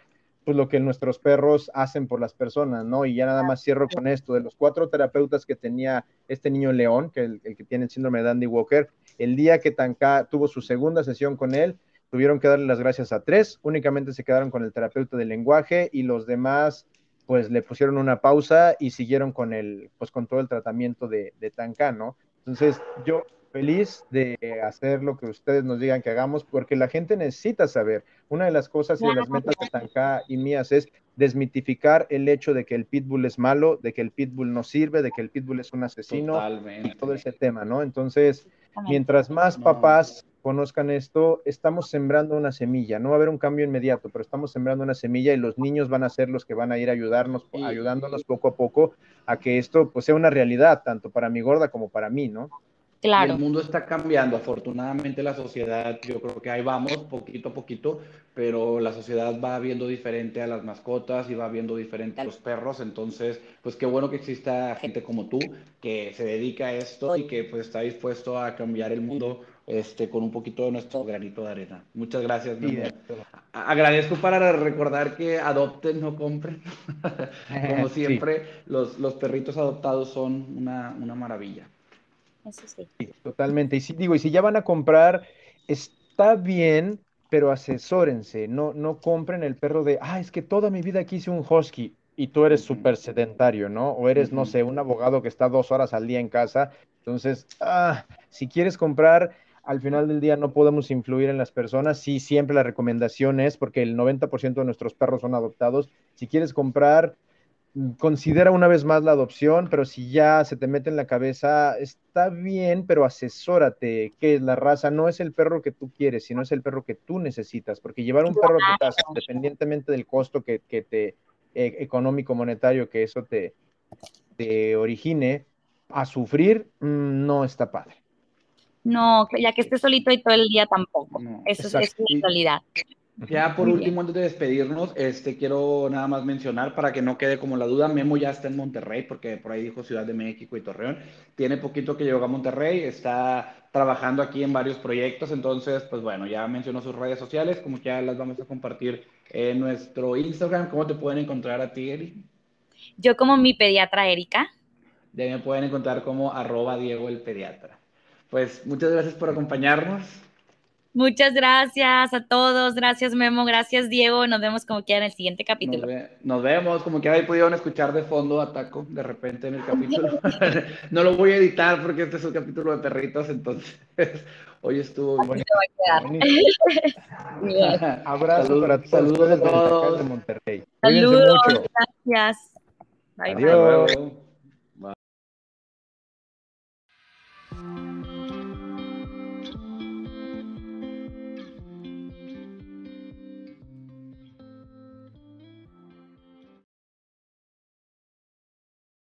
[SPEAKER 4] pues lo que nuestros perros hacen por las personas, ¿no? Y ya nada más cierro con esto, de los cuatro terapeutas que tenía este niño León, que el, el que tiene el síndrome de Andy Walker, el día que Tanka tuvo su segunda sesión con él, tuvieron que darle las gracias a tres, únicamente se quedaron con el terapeuta del lenguaje y los demás pues le pusieron una pausa y siguieron con el, pues con todo el tratamiento de, de Tanka, ¿no? Entonces yo feliz de hacer lo que ustedes nos digan que hagamos, porque la gente necesita saber. Una de las cosas y de las metas de Tanka y mías es desmitificar el hecho de que el pitbull es malo, de que el pitbull no sirve, de que el pitbull es un asesino y todo ese tema, ¿no? Entonces, mientras más papás conozcan esto, estamos sembrando una semilla. No va a haber un cambio inmediato, pero estamos sembrando una semilla y los niños van a ser los que van a ir a ayudarnos, ayudándonos poco a poco a que esto pues sea una realidad, tanto para mi gorda como para mí, ¿no?
[SPEAKER 3] Claro. el mundo está cambiando. Afortunadamente la sociedad, yo creo que ahí vamos, poquito a poquito, pero la sociedad va viendo diferente a las mascotas y va viendo diferente a los perros. Entonces, pues qué bueno que exista gente como tú que se dedica a esto y que pues está dispuesto a cambiar el mundo este, con un poquito de nuestro granito de arena. Muchas gracias. Agradezco para recordar que adopten, no compren. como siempre, los, los perritos adoptados son una, una maravilla
[SPEAKER 4] sí. Totalmente. Y si digo, y si ya van a comprar, está bien, pero asesórense, no, no compren el perro de, ah, es que toda mi vida quise un husky y tú eres súper sedentario, ¿no? O eres, no sé, un abogado que está dos horas al día en casa. Entonces, ah, si quieres comprar, al final del día no podemos influir en las personas. Sí, siempre la recomendación es, porque el 90% de nuestros perros son adoptados, si quieres comprar, considera una vez más la adopción, pero si ya se te mete en la cabeza, está bien, pero asesórate, que es la raza, no es el perro que tú quieres, sino es el perro que tú necesitas, porque llevar un perro a tu casa, independientemente del costo que, te, eh, económico, monetario, que eso te, te origine a sufrir, mm, no está padre.
[SPEAKER 2] No, ya que estés solito y todo el día tampoco.
[SPEAKER 3] No,
[SPEAKER 2] Eso es, es realidad.
[SPEAKER 3] Ya por
[SPEAKER 2] Muy
[SPEAKER 3] último, antes de despedirnos, este, quiero nada más mencionar para que no quede como la duda, Memo ya está en Monterrey, porque por ahí dijo Ciudad de México y Torreón. Tiene poquito que llegó a Monterrey, está trabajando aquí en varios proyectos, entonces, pues bueno, ya mencionó sus redes sociales, como que ya las vamos a compartir en nuestro Instagram. ¿Cómo te pueden encontrar a ti, Eri?
[SPEAKER 2] Yo como mi pediatra Erika.
[SPEAKER 3] Ahí me pueden encontrar como arroba Diego el pediatra. Pues muchas gracias por acompañarnos.
[SPEAKER 2] Muchas gracias a todos. Gracias, Memo. Gracias, Diego. Nos vemos como quiera en el siguiente capítulo.
[SPEAKER 3] Nos, vemos. Como que ahí pudieron escuchar de fondo a Taco de repente en el capítulo. no lo voy a editar porque este es un capítulo de perritos, entonces hoy estuvo muy
[SPEAKER 4] bueno. Abrazos
[SPEAKER 3] Saludos a todos.
[SPEAKER 4] De Monterrey.
[SPEAKER 2] Saludos. Gracias.
[SPEAKER 4] Adiós.
[SPEAKER 3] bye. bye.